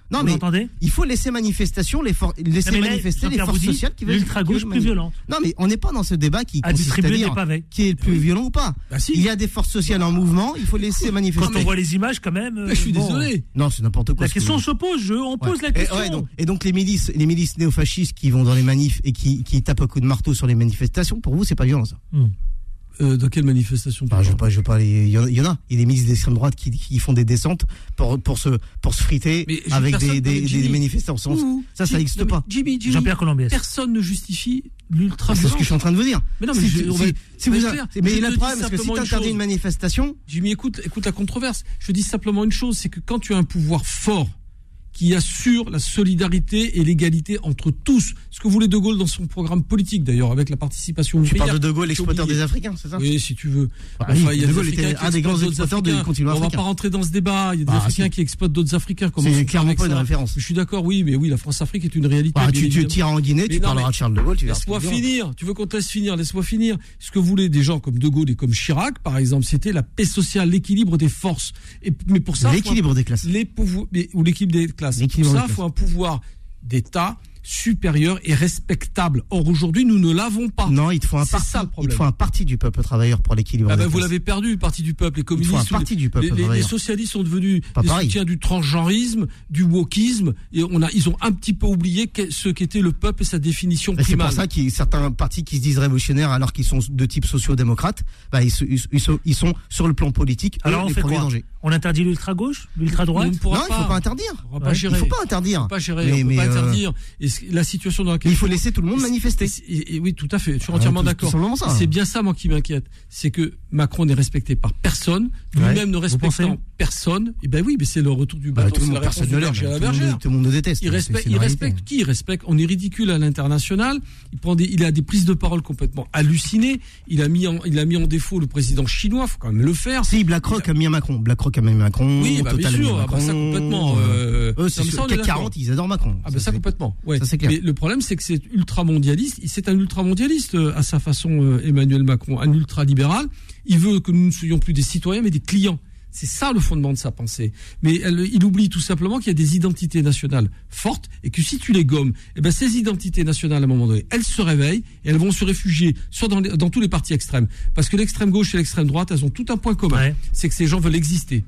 non Vous mais il faut laisser manifestation, les laisser là, manifester les forces dit, sociales qui veulent. L'ultra-gauche plus violente. Non mais on n'est pas dans ce débat qui À consiste à dire qui est le plus violent ou pas. Bah si. Il y a des forces sociales en mouvement, il faut laisser manifester. Quand on voit les images, quand même. euh, Je suis bon. désolé. Non, c'est n'importe quoi. La question se pose, je, on pose la question. Et, ouais, donc, et donc les milices, les milices néofascistes qui vont dans les manifs et qui, qui tapent un coup de marteau sur les manifestations, pour vous, c'est pas violent ça Euh, Dans quelle manifestation Enfin, je pas, je veux pas. Il y, en a- il y en a. Il y a des milices d'extrême droite qui, qui font des descentes pour pour se pour se friter Mais avec des, des, mais Jimmy- des manifestants. Ouh, Ça, n'existe pas. Jimmy, Jimmy, Jean-Pierre personne ne justifie l'ultra C'est ce que je suis en train de vous dire. Mais non, mais si, je- si- si vous mais Je le te problème, dis c'est que si simplement tu une interdis chose. une manifestation, Jimmy, écoute, écoute la controverse. Je dis simplement une chose, c'est que quand tu as un pouvoir fort qui assure la solidarité et l'égalité entre tous, ce que voulait De Gaulle dans son programme politique d'ailleurs, avec la participation tu parles de De Gaulle, l'exploiteur des Africains, c'est ça Oui, si tu veux. Oui, il y a De des Gaulle était qui un des grands exploiteurs du continent On va africain. pas rentrer dans ce débat. Il y a des Bah, Africains si. qui exploitent d'autres Africains. C'est clairement pas une référence. Je suis d'accord, oui, mais oui, la France-Afrique est une réalité. Bah, tu, tires en Guinée, Mais tu non, parleras de Charles de Gaulle. Laisse-moi dira. finir. Tu veux qu'on te laisse finir Laisse-moi finir. Ce que voulaient des gens comme De Gaulle et comme Chirac, par exemple, c'était la paix sociale, l'équilibre des forces. Et, mais pour ça, L'équilibre des classes. les pouvoirs, mais- ou l'équilibre des classes. Pour L'équilibre ça, il faut un pouvoir d'État supérieur et respectable. Or, aujourd'hui, nous ne l'avons pas. Non, il faut un parti. ça, le il faut un parti du peuple travailleur pour l'équilibre. Ah ben, vous l'avez perdu, le parti du peuple. Les Il te faut communistes, un parti du peuple les, les- socialistes sont devenus Pas des pareil. soutiens du transgenrisme, du wokisme, et on a, ils ont un petit peu oublié ce qu'était le peuple et sa définition Et c'est pour ça qu'il y a certains partis qui se disent révolutionnaires alors qu'ils sont de type sociaux-démocrate, bah, ils, se- ils, ils sont, ils sont sur le plan politique eux, Alors on les fait premiers quoi dangers. On interdit l'ultra-gauche, On l'ultra-droite ne pourra Non, il faut pas interdire. On va pas Ouais. gérer. Il faut pas interdire. Gérer, Mais- on peut mais, pas euh, interdire. La situation dans laquelle Il faut laisser tout le monde manifester. Et, et oui, tout à fait. Je suis entièrement d'accord. ça. C'est bien ça, moi, qui m'inquiète. C'est que Macron n'est respecté par personne, lui-même ne Vous pensez respectant personne. Et ben oui, mais c'est le retour du Bah, bâton, tout le ne la Tout le monde-. Tout le monde nous déteste. Il C'est- respecte, il respecte qui? Il respecte. On est ridicule à l'international. Il prend des, il a des prises de parole complètement hallucinées. Il a mis en, il a mis en défaut le président chinois. Faut quand même le faire. Si, BlackRock a mis à Macron. BlackRock a mis à Macron. Oui, bah, bien Total a sûr. Ah, bah, ça complètement. Euh, Eux, c'est non, mais sûr, ça, on est CAC d'accord. 40, ils adorent Macron. Ah ben ça complètement. Ouais. Ça, c'est clair. Mais le problème c'est que c'est ultra mondialiste. C'est un ultra mondialiste à sa façon euh, Emmanuel Macron, un ultra libéral. Il veut que nous ne soyons plus des citoyens mais des clients. C'est ça le fondement de sa pensée. Mais elle- il oublie tout simplement qu'il y a des identités nationales fortes et que si tu les gommes, eh ben ces identités nationales à un moment donné, elles se réveillent et elles vont se réfugier soit dans, les- dans tous les partis extrêmes. Parce que l'extrême gauche et l'extrême droite, elles ont tout un point commun. Ouais. C'est que ces gens veulent exister.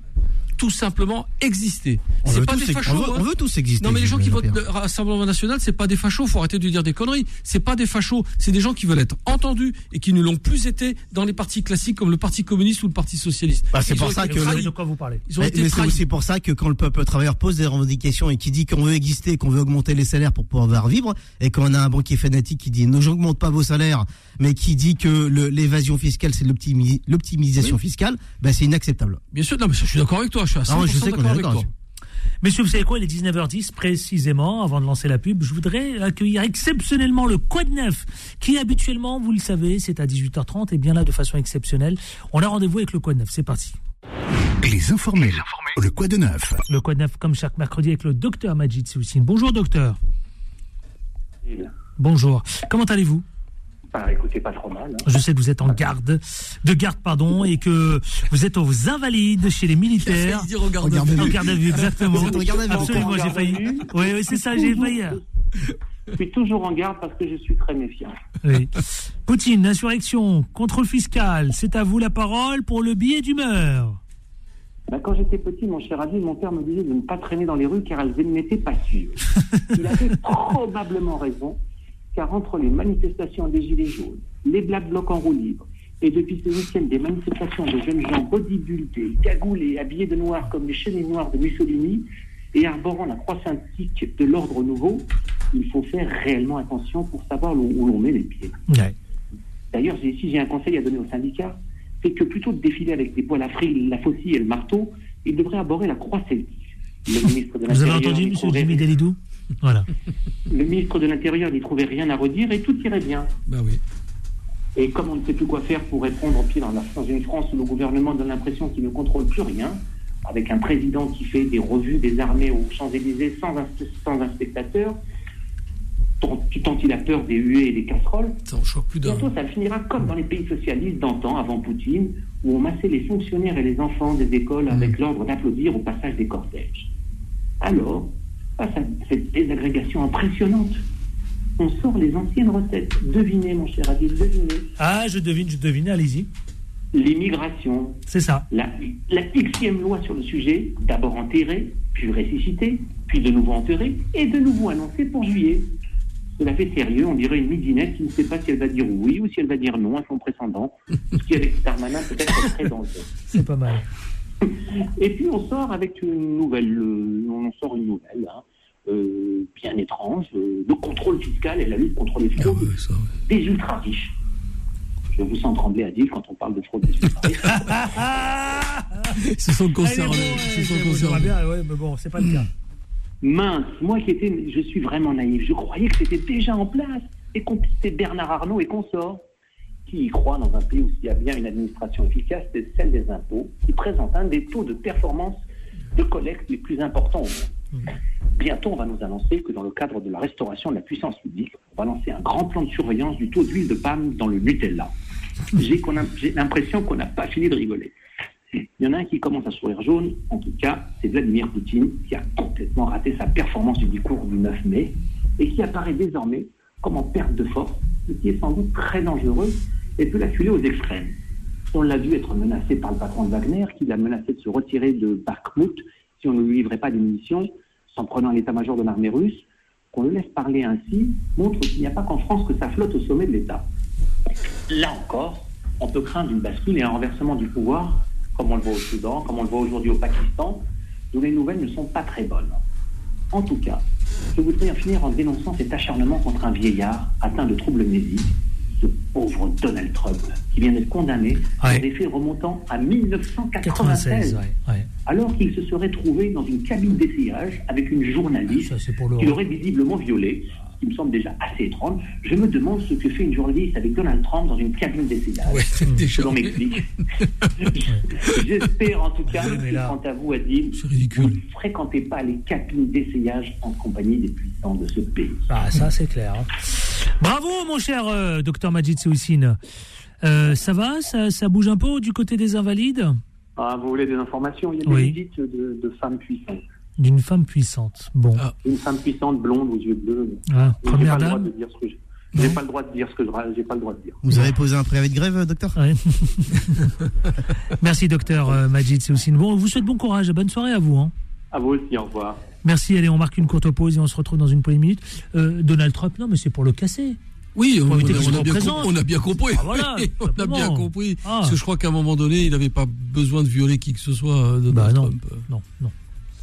Tout simplement exister. On C'est pas des fachos. on veut- hein. on veut tous exister, Non mais les gens qui votent le Rassemblement National, c'est pas des fachos, faut arrêter de dire des conneries. C'est pas des fachos, c'est des gens qui veulent être entendus et qui ne l'ont plus été dans les partis classiques comme le Parti communiste ou le Parti socialiste. Bah, c'est Ils pour ça que de quoi vous parlez Ils ont Mais, été mais c'est trahis. aussi pour ça que quand le peuple travailleur pose des revendications et qui dit qu'on veut exister, qu'on veut augmenter les salaires pour pouvoir vivre, et qu'on a un banquier fanatique qui dit non, j'augmente pas vos salaires, mais qui dit que le- l'évasion fiscale c'est l'optimi- l'optimisation fiscale, ben c'est inacceptable. Bien sûr, non mais je suis d'accord avec toi, je suis à 100% Ah ouais, je sais qu'on est d'accord avec d'accord toi. là-dessus. Messieurs, vous savez quoi Il est 19h10 précisément. Avant de lancer la pub, je voudrais accueillir exceptionnellement le Quad Neuf, qui habituellement, vous le savez, c'est à 18h30 et bien là de façon exceptionnelle. On a rendez-vous avec le Quad Neuf. C'est parti. Les informés. Le quoi de neuf Le Quad Neuf, comme chaque mercredi, avec le docteur Majid Soussine. Bonjour docteur. Bonjour. Comment allez-vous? Bah, écoutez, pas trop mal. hein. Je sais que vous êtes en garde, de garde pardon, et que vous êtes aux invalides chez les militaires. Regarde. Regardez. En garde à vue, exactement. Vous êtes en garde à vue, Absolument, encore. j'ai failli. En garde à vue. Oui, oui, c'est ça, j'ai failli. Je suis toujours en garde parce que je suis très méfiant. Oui. Poutine, insurrection, contrôle fiscal, c'est à vous la parole pour le billet d'humeur. Bah, quand j'étais petit, mon cher Adil, mon père me disait de ne pas traîner dans les rues car elles n'étaient pas sûres. Il avait probablement raison, car entre les manifestations des Gilets jaunes, les Black Blocs en roue libre, et depuis ce week-end, des manifestations de jeunes gens bodybuildés, cagoulés, habillés de noir comme les chenilles noires de Mussolini, et arborant la croix synthique de l'ordre nouveau, il faut faire réellement attention pour savoir où l'on met les pieds. Ouais. D'ailleurs, si j'ai un conseil à donner aux syndicats, c'est que plutôt de défiler avec des poils à frire, la faucille et le marteau, ils devraient aborder la croix celtique. Le ministre de Vous avez entendu, trouvait- Jimmy Delidou Voilà. Le ministre de l'Intérieur n'y trouvait rien à redire et tout irait bien. Bah oui. Et comme on ne sait plus quoi faire pour répondre au pied dans, la, dans une France où le gouvernement donne l'impression qu'il ne contrôle plus rien, avec un président qui fait des revues des armées aux Champs-Élysées sans sans un spectateur, tant, tant il a peur des huées et des casseroles, que plus. Bientôt, ça finira comme dans les pays socialistes d'antan, avant Poutine, où on massait les fonctionnaires et les enfants des écoles avec l'ordre d'applaudir au passage des cortèges. Alors, face à cette désagrégation impressionnante, on sort les anciennes recettes. Devinez, mon cher Adil, devinez. Ah, je devine, je devine, allez-y. L'immigration, C'est ça. la, la xème loi sur le sujet, d'abord enterrée, puis ressuscitée, puis de nouveau enterrée, et de nouveau annoncée pour juillet. Cela fait sérieux, on dirait une midinette qui ne sait pas si elle va dire oui ou si elle va dire non à son précédent, ce qui avec Darmanin peut-être est très dangereux. C'est pas mal. Et puis on sort avec une nouvelle, euh, on en sort une nouvelle, hein, euh, bien étrange, euh, le contrôle fiscal et la lutte contre les Ah fraudes ouais. des ultra riches. Je vous sens trembler à dire quand on parle de fraude des ultra riches. Ils se sont concernés. Ouais, sont concernés. bien, ouais, mais bon, c'est pas le cas. Mince, moi qui étais, je suis vraiment naïf. Je croyais que c'était déjà en place et qu'on c'était Bernard Arnault et consorts. Qui y croit dans un pays où il y a bien une administration efficace, c'est celle des impôts, qui présente un des taux de performance de collecte les plus importants au monde. Bientôt, on va nous annoncer que dans le cadre de la restauration de la puissance publique, on va lancer un grand plan de surveillance du taux d'huile de palme dans le Nutella. J'ai l'impression qu'on n'a pas fini de rigoler. Il y en a un qui commence à sourire jaune, en tout cas, c'est Vladimir Poutine, qui a complètement raté sa performance du discours du 9 mai et qui apparaît désormais comme en perte de force, ce qui est sans doute très dangereux et peut l'acculer aux extrêmes. On l'a vu être menacé par le patron de Wagner, qui l'a menacé de se retirer de Bakhmut si on ne lui livrait pas des munitions, s'en prenant à l'état-major de l'armée russe. Qu'on le laisse parler ainsi montre qu'il n'y a pas qu'en France que ça flotte au sommet de l'État. Là encore, on peut craindre une bascule et un renversement du pouvoir, comme on le voit au Soudan, comme on le voit aujourd'hui au Pakistan, d'où les nouvelles ne sont pas très bonnes. En tout cas, Je voudrais en finir en dénonçant cet acharnement contre un vieillard atteint de troubles amnésiques, ce pauvre Donald Trump, qui vient d'être condamné Ouais. pour des faits remontant à 96, 1996, ouais, ouais. alors qu'il se serait trouvé dans une cabine d'essayage avec une journaliste Ça, c'est pour qui le. l'aurait visiblement violé, ce qui me semble déjà assez étrange. Je me demande ce que fait une journaliste avec Donald Trump dans une cabine d'essayage. Ouais. Que m'explique. J'espère en tout cas, mais là- quant à vous, Adil, vous ne fréquentez pas les cabines d'essayage en compagnie des puissants de ce pays. Ah, ça, c'est clair. hein. Bravo, mon cher euh, docteur Majid Seoussine. Euh, ça va? Ça, ça bouge un peu du côté des invalides? Ah, vous voulez des informations? Il y a des Oui. visites de, de femmes puissantes. D'une femme puissante. Bon. Ah. Une femme puissante, blonde, aux yeux bleus. Ah, première pas le droit dame de dire ce que j'ai. Pas le droit de dire ce que je- j'ai pas le droit de dire. Vous avez posé un préavis de grève, euh, docteur? Ouais. Merci, docteur euh, Majid Seoussine. Bon, on vous souhaite bon courage. Bonne soirée à vous. Hein. À vous aussi, au revoir. Merci. Allez, on marque une courte pause et on se retrouve dans une poignée de minutes. Euh, Donald Trump, non, mais c'est pour le casser. Oui, on, a, on bien représente. com- on a bien compris. Ah, voilà, Oui, tout on a simplement. bien compris. Ah. Parce que je crois qu'à un moment donné, il n'avait pas besoin de violer qui que ce soit. euh, Donald Bah non. Trump. Non, non.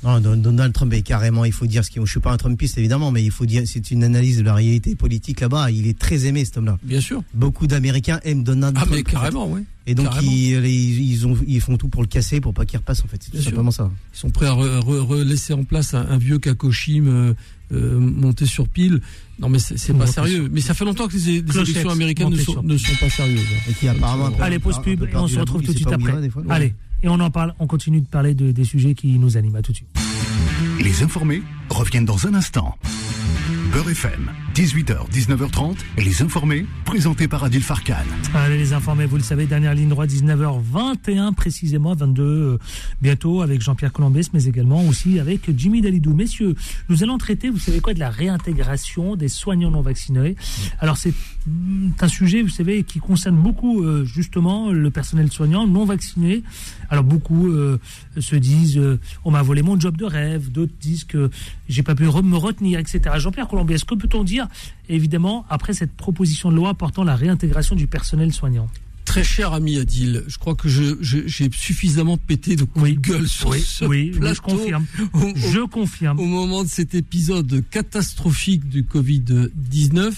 Non, Don- Donald Trump est carrément, il faut dire ce qu'il Je suis pas un Trumpiste évidemment, mais il faut dire, c'est une analyse de la réalité politique là-bas. Il est très aimé cet homme-là. Bien sûr. Beaucoup d'Américains aiment Donald Ah, Trump. mais en fait. carrément, oui. Et donc ils, ils, ils ont, ils font tout pour le casser, pour pas qu'il repasse en fait. C'est tout simplement ça. Ils sont prêts à re- re- re- laisser en place un, un vieux Kakoshim euh, euh, monté sur pile. Non, mais c'est pas sérieux. sur- Mais ça fait longtemps que les, les élections américaines ne sont, ne pas sérieuses. Et qui apparemment. Allez, pause pub on se retrouve tout de suite après. Allez, et on en parle, on continue de parler de- des sujets qui nous animent. À tout de suite. Les informés reviennent dans un instant. Beurre FM, 18h, 19h30, les informés, présentés par Adil Farkan. Allez, les informés, vous le savez, dernière ligne droite, 19h21 précisément, 22 euh, bientôt avec Jean-Pierre Colombès, mais également aussi avec Jimmy Dalidou. Messieurs, nous allons traiter, vous savez quoi, de la réintégration des soignants non vaccinés. Alors c'est mm, un sujet, vous savez, qui concerne beaucoup euh, justement le personnel soignant non vacciné. Alors beaucoup euh, se disent, on m'a volé mon job de rêve, d'autres disent que j'ai pas pu me retenir, etc. Jean-Pierre que peut-on dire, évidemment, après cette proposition de loi portant la réintégration du personnel soignant? Très cher ami Adil, je crois que j'ai suffisamment pété de coups de gueule sur oui, ce oui, oui, plateau je confirme. au- au- Je confirme. au moment de cet épisode catastrophique du Covid-19.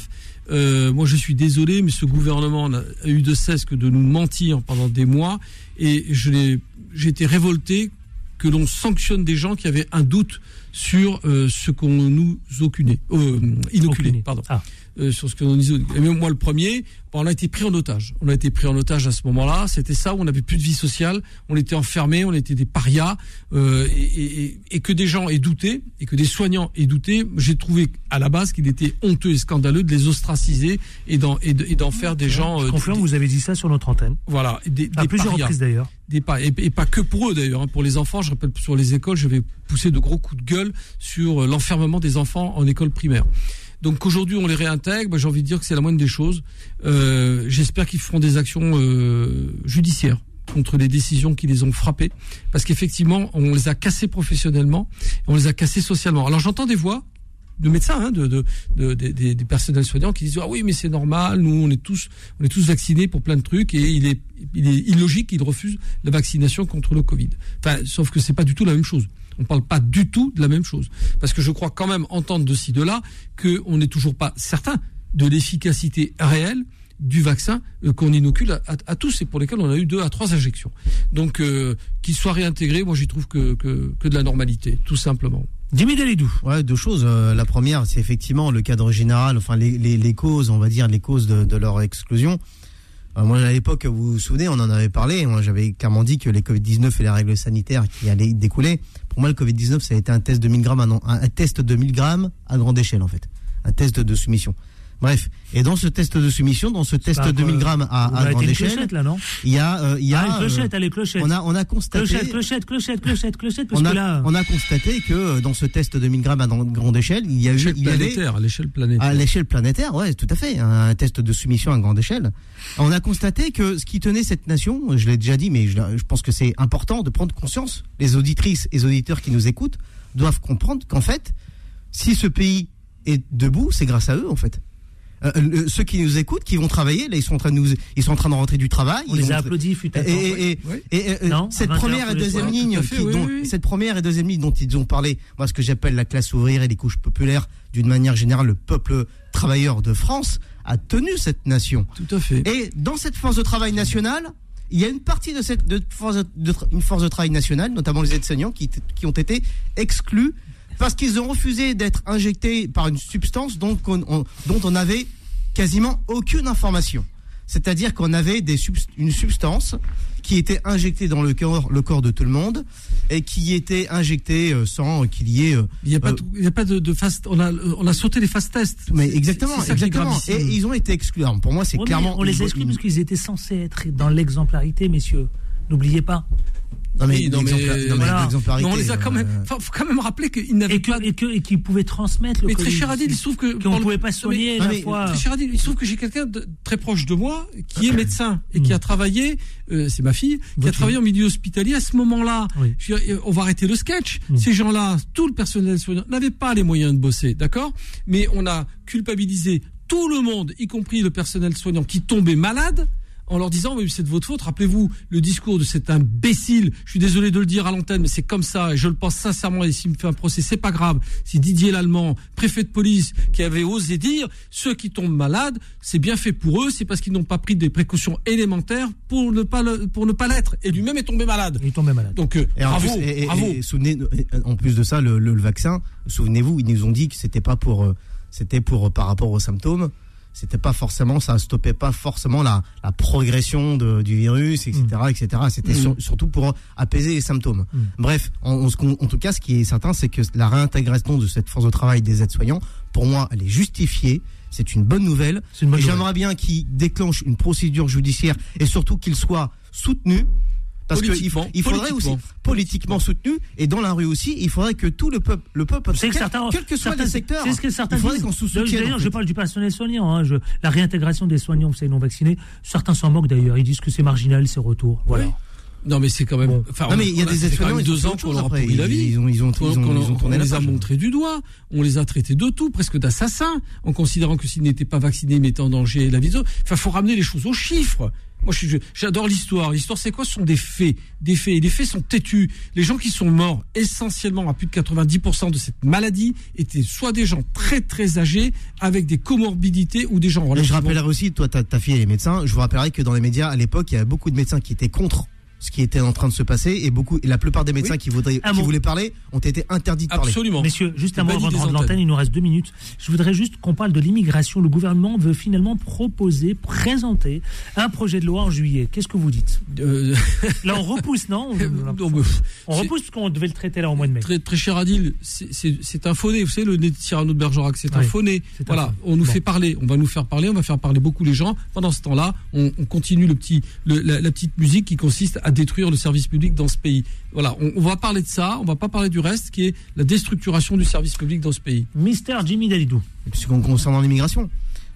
Euh, moi, je suis désolé, mais ce gouvernement a eu de cesse que de nous mentir pendant des mois. Et j'ai été révolté que l'on sanctionne des gens qui avaient un doute sur euh, ce qu'on nous oculait, euh, inoculait, pardon Ah. Euh, sur ce que l'on disait. Et même moi, le premier, on a été pris en otage. On a été pris en otage à ce moment-là. C'était ça où on n'avait plus de vie sociale. On était enfermés, on était des parias. euh, et, et- et- que des gens aient douté, et que des soignants aient douté, j'ai trouvé à la base qu'il était honteux et scandaleux de les ostraciser et d'en, et de- et d'en faire des gens. Je euh, confirme, des- vous avez dit ça sur notre antenne. voilà, des, À des plusieurs parias reprises d'ailleurs. des et, et pas que pour eux d'ailleurs. hein. Pour les enfants, je rappelle sur les écoles, je vais pousser de gros coups de gueule sur euh, l'enfermement des enfants en école primaire. Donc qu'aujourd'hui on les réintègre, bah, j'ai envie de dire que c'est la moindre des choses. Euh, J'espère qu'ils feront des actions euh, judiciaires contre les décisions qui les ont frappés, parce qu'effectivement on les a cassés professionnellement, on les a cassés socialement. Alors j'entends des voix de médecins, hein, de, de, de- des- personnels soignants qui disent ah oui mais c'est normal, nous on est tous on est tous vaccinés pour plein de trucs et il est il est illogique qu'ils refusent la vaccination contre le Covid. Enfin, sauf que c'est pas du tout la même chose. On parle pas du tout de la même chose parce que je crois quand même entendre de ci de là que on n'est toujours pas certain de l'efficacité réelle du vaccin euh, qu'on inocule à, tous et pour lesquels on a eu deux à trois injections. Donc euh, qu'il soit réintégré, moi j'y trouve que que de la normalité, tout simplement. Jimmy Dalidou. Ouais, deux choses. Euh, la première, c'est effectivement le cadre général, enfin les, les, les causes, on va dire les causes de, de leur exclusion. Euh, moi, à l'époque, vous vous souvenez, on en avait parlé. Moi, j'avais clairement dit que les Covid-19 et les règles sanitaires qui allaient découler. Pour moi, le Covid-19, ça a été un test de 1000 grammes, un, un test de 1000 grammes à grande échelle, en fait. Un test de soumission. Bref. Et dans ce test de soumission, dans ce test de 1000 quoi. grammes à, grande une échelle, clochette là, non il y a, euh, il y a, Ah, une clochette, euh, allez, clochette. on a, on a constaté. Clochette, clochette, clochette, clochette, clochette, parce On que a, là. on a constaté que euh, dans ce test de 1000 grammes à grande échelle, il y a eu, L'échelle il y avait, planétaire, à l'échelle planétaire. à l'échelle planétaire, ouais, tout à fait, un test de soumission à grande échelle. On a constaté que ce qui tenait cette nation, je l'ai déjà dit, mais je, je pense que c'est important de prendre conscience. Les auditrices et les auditeurs qui nous écoutent doivent comprendre qu'en fait, si ce pays est debout, c'est grâce à eux, en fait. Euh, le- ceux qui nous écoutent, qui vont travailler, là ils sont en train de nous, ils sont en train de rentrer du travail. On ils les a ont- applaudis, fut Et, et- et- Oui. et, euh, Non, cette 20 heures première et deuxième ligne, tout à fait, qui- oui, dont- oui, cette première et deuxième ligne dont ils ont parlé, moi ce que j'appelle la classe ouvrière et les couches populaires, d'une manière générale, le peuple travailleur de France a tenu cette nation. Tout à fait. Et dans cette force de travail nationale, il y a une partie de cette de force de, de une force de travail nationale, notamment les aides-soignants, qui, qui ont été exclus parce qu'ils ont refusé d'être injectés par une substance dont on, on- dont on avait quasiment aucune information. C'est-à-dire qu'on avait des subst- une substance qui était injectée dans le corps, le corps de tout le monde et qui était injectée euh, sans qu'il y ait euh, Il n'y a pas, euh, de, il y a pas de, de fast. On a, on a sauté les fast tests. mais exactement, exactement. Et ils ont été exclus. Alors, pour moi, c'est clairement. on les exclut parce qu'ils étaient censés être dans l'exemplarité, messieurs. N'oubliez pas. Non mais, Oui, non, mais- non, mais voilà. l'exemplarité, Mais on les a quand même. euh, faut quand même rappeler qu'ils n'avaient pas. et que- et qu'ils pouvaient transmettre le Mais très cher Adil, il se trouve que. Qu'on le- pouvait pas soigner la mais fois. Très cher Adil, il se trouve que j'ai quelqu'un de très proche de moi qui est médecin et qui a travaillé, euh, c'est ma fille, qui a travaillé en milieu hospitalier à ce moment-là. Oui. Je veux dire, on va arrêter le sketch. Mm. Ces gens-là, tout le personnel soignant n'avait pas les moyens de bosser, d'accord? Mais on a culpabilisé tout le monde, y compris le personnel soignant qui tombait malade en leur disant oui, c'est de votre faute. Rappelez-vous le discours de cet imbécile. Je suis désolé de le dire à l'antenne, mais c'est comme ça. Et je le pense sincèrement. Et s'il me fait un procès, c'est pas grave. C'est Didier Lallemand, préfet de police, qui avait osé dire ceux qui tombent malades, c'est bien fait pour eux. C'est parce qu'ils n'ont pas pris des précautions élémentaires pour ne pas le- pour ne pas l'être. Et lui-même est tombé malade. Il tombait malade. Donc euh, Et bravo, plus, et- et- bravo. et souvenez, en plus de ça, le, le- le vaccin, souvenez-vous, ils nous ont dit que c'était pas pour, euh, c'était pour par rapport aux symptômes. C'était pas forcément, ça stoppait pas forcément la, la progression de- du virus, etc., etc. C'était sur- surtout pour apaiser les symptômes. Mm. Bref, en, en tout cas, ce qui est certain, c'est que la réintégration de cette force de travail des aides-soignants, pour moi, elle est justifiée. C'est une bonne nouvelle. C'est une bonne Et nouvelle. j'aimerais bien qu'il déclenche une procédure judiciaire et surtout qu'il soit soutenu. Parce qu'il Politiquement, il faudrait aussi politiquement. soutenu et dans la rue aussi, il faudrait que tout le peuple, le peuple, que quel, certains, quel que soit certains- les secteurs, c'est ce que certains il faudrait disent. qu'on se soutienne. D'ailleurs, en je parle du personnel soignant. hein, je- la réintégration des soignants, vous savez, non vaccinés. Certains s'en moquent d'ailleurs. Ils disent que c'est marginal, ces retours. Voilà. Oui. Non, mais c'est quand même. Bon. Enfin, Non, mais il y a on des ont deux ans qu'on leur a pourri la vie. Ils ont, ils ont, ils ont, on tourné la les a montrés du doigt, on les a traités de tout, presque d'assassins, en considérant que s'ils n'étaient pas vaccinés, ils mettaient en danger la vie des autres. Enfin, faut ramener les choses aux chiffres. Moi, j'adore l'histoire. L'histoire, c'est quoi? Ce sont des faits. Des faits. Et les faits sont têtus. Les gens qui sont morts, essentiellement à plus de 90% de cette maladie, étaient soit des gens très, très âgés, avec des comorbidités, ou des gens Et je relativement rappellerai aussi, toi, ta, ta fille est médecin. Je vous rappellerai que dans les médias, à l'époque, il y avait beaucoup de médecins qui étaient contre ce qui était en train de se passer et beaucoup, et la plupart des médecins Oui. qui, voudraient, Un qui voulaient parler ont été interdits de parler. Absolument. Messieurs, juste avant de rendre l'antenne, il nous reste deux minutes. Je voudrais juste qu'on parle de l'immigration. Le gouvernement veut finalement proposer, présenter un projet de loi en juillet. Qu'est-ce que vous dites Euh, Là, on repousse, non On repousse parce qu'on devait le traiter là au mois de mai. Très, très cher Adil, c'est- un faux nez. Vous savez, le nez de Cyrano de Bergerac, c'est un Oui, un Voilà, faux. on nous Bon. fait parler, on va nous faire parler, on va faire parler beaucoup les gens. Pendant ce temps-là, on, on continue le petit, le- la, la petite musique qui consiste à détruire le service public dans ce pays. Voilà, on, on va parler de ça, on va pas parler du reste, qui est la déstructuration du service public dans ce pays. Mister Jimmy Dalidou. Et puis, con- concernant l'immigration.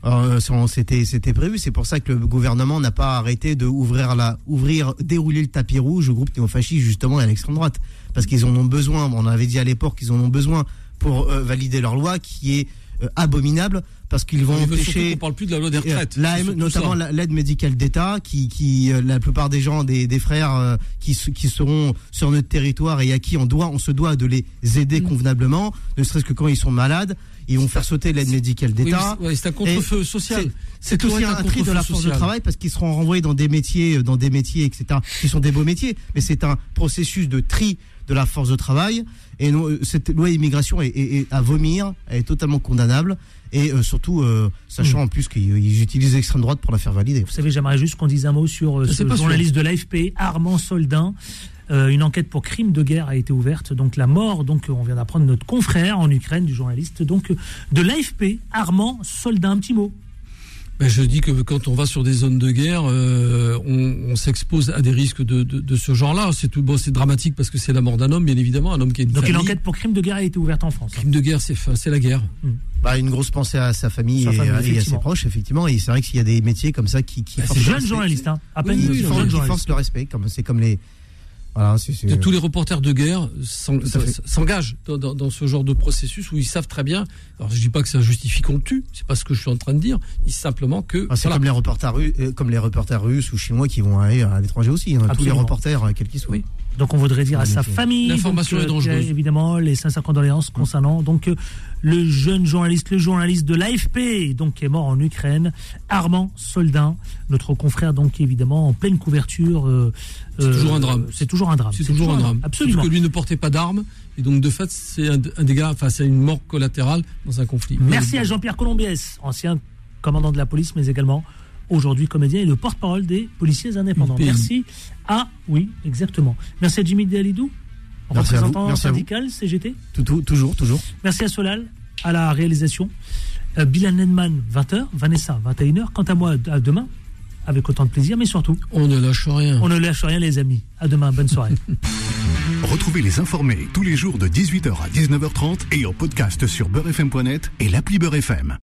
Euh, C'était c'était prévu, c'est pour ça que le gouvernement n'a pas arrêté de ouvrir la ouvrir dérouler le tapis rouge au groupe néofasciste justement et à l'extrême droite parce qu'ils en ont besoin. On avait dit à l'époque qu'ils en ont besoin pour euh, valider leur loi qui est euh, abominable parce qu'ils vont empêcher qu'on parle plus de la loi des retraites. notamment l'aide médicale d'État, qui, qui euh, la plupart des gens, des, des frères euh, qui, se- qui seront sur notre territoire et à qui on doit, on se doit de les aider Mm. convenablement, ne serait-ce que quand ils sont malades, ils vont faire sauter l'aide médicale d'État. c'est ouais, c'est un contre-feu social. C'est aussi un, tri de la force de travail parce qu'ils seront renvoyés dans des métiers, euh, dans des métiers, etc. qui sont des beaux métiers, mais c'est un processus de tri de la force de travail. Et non, cette loi immigration est, est- est à vomir, elle est totalement condamnable. Et euh, surtout, euh, sachant Mm. en plus qu'ils ils utilisent l'extrême droite pour la faire valider. Vous savez, j'aimerais juste qu'on dise un mot sur euh, ce pas sûr. journaliste de l'AFP, Armand Soldin. Euh, une enquête pour crime de guerre a été ouverte. Donc la mort, donc on vient d'apprendre notre confrère en Ukraine du journaliste, donc de l'AFP, Armand Soldin. Un petit mot. Ben, je dis que quand on va sur des zones de guerre, euh, on, on s'expose à des risques de, de, de ce genre-là. C'est tout bon, c'est dramatique parce que c'est la mort d'un homme, bien évidemment, un homme qui a une Donc une famille. enquête pour crime de guerre a été ouverte en France. hein. Crime de guerre, c'est c'est la guerre. Bah, une grosse pensée à sa famille, Sa et, famille, et à ses proches, effectivement. Et c'est vrai qu'il y a des métiers comme ça qui, qui Bah, c'est Jeune journaliste, hein, à peine Oui, oui, jeune qui journaliste. le respect, comme c'est comme les Voilà, tous les reporters de guerre s'engagent dans, dans- dans ce genre de processus où ils savent très bien. Alors je dis pas que ça justifie qu'on tue, c'est pas ce que je suis en train de dire. Dis simplement que Ah, c'est voilà. comme les reporters russes, euh, comme les reporters russes ou chinois qui vont aller à l'étranger aussi. hein, tous les reporters, euh, quels qu'ils soient. Oui. Donc on voudrait dire à sa famille. L'information est dangereuse. qui a Évidemment, les sincères condoléances concernant donc euh, le jeune journaliste, le journaliste de l'AFP, donc qui est mort en Ukraine, Armand Soldin, notre confrère donc évidemment en pleine couverture. euh, C'est euh, toujours un drame. C'est toujours un drame. C'est toujours un drame. Absolument. Parce que lui ne portait pas d'armes et donc de fait c'est un, un dégât, enfin c'est une mort collatérale dans un conflit. Merci à Jean-Pierre Colombiès, ancien commandant de la police, mais également aujourd'hui comédien et le porte-parole des policiers indépendants. Merci à, oui, exactement. Merci à Jimmy vous, représentant syndical CGT. Tout, tout- toujours, toujours. Merci à Solal, à la réalisation. Euh, Bilal Nenman, 20h. Vanessa, 21h. Quant à moi, à demain, avec autant de plaisir, mais surtout, On ne lâche rien. on ne lâche rien, les amis. À demain, bonne soirée. Retrouvez les informés tous les jours de 18h à 19h30 et en podcast sur beurrefm.net et l'appli Beurrefm.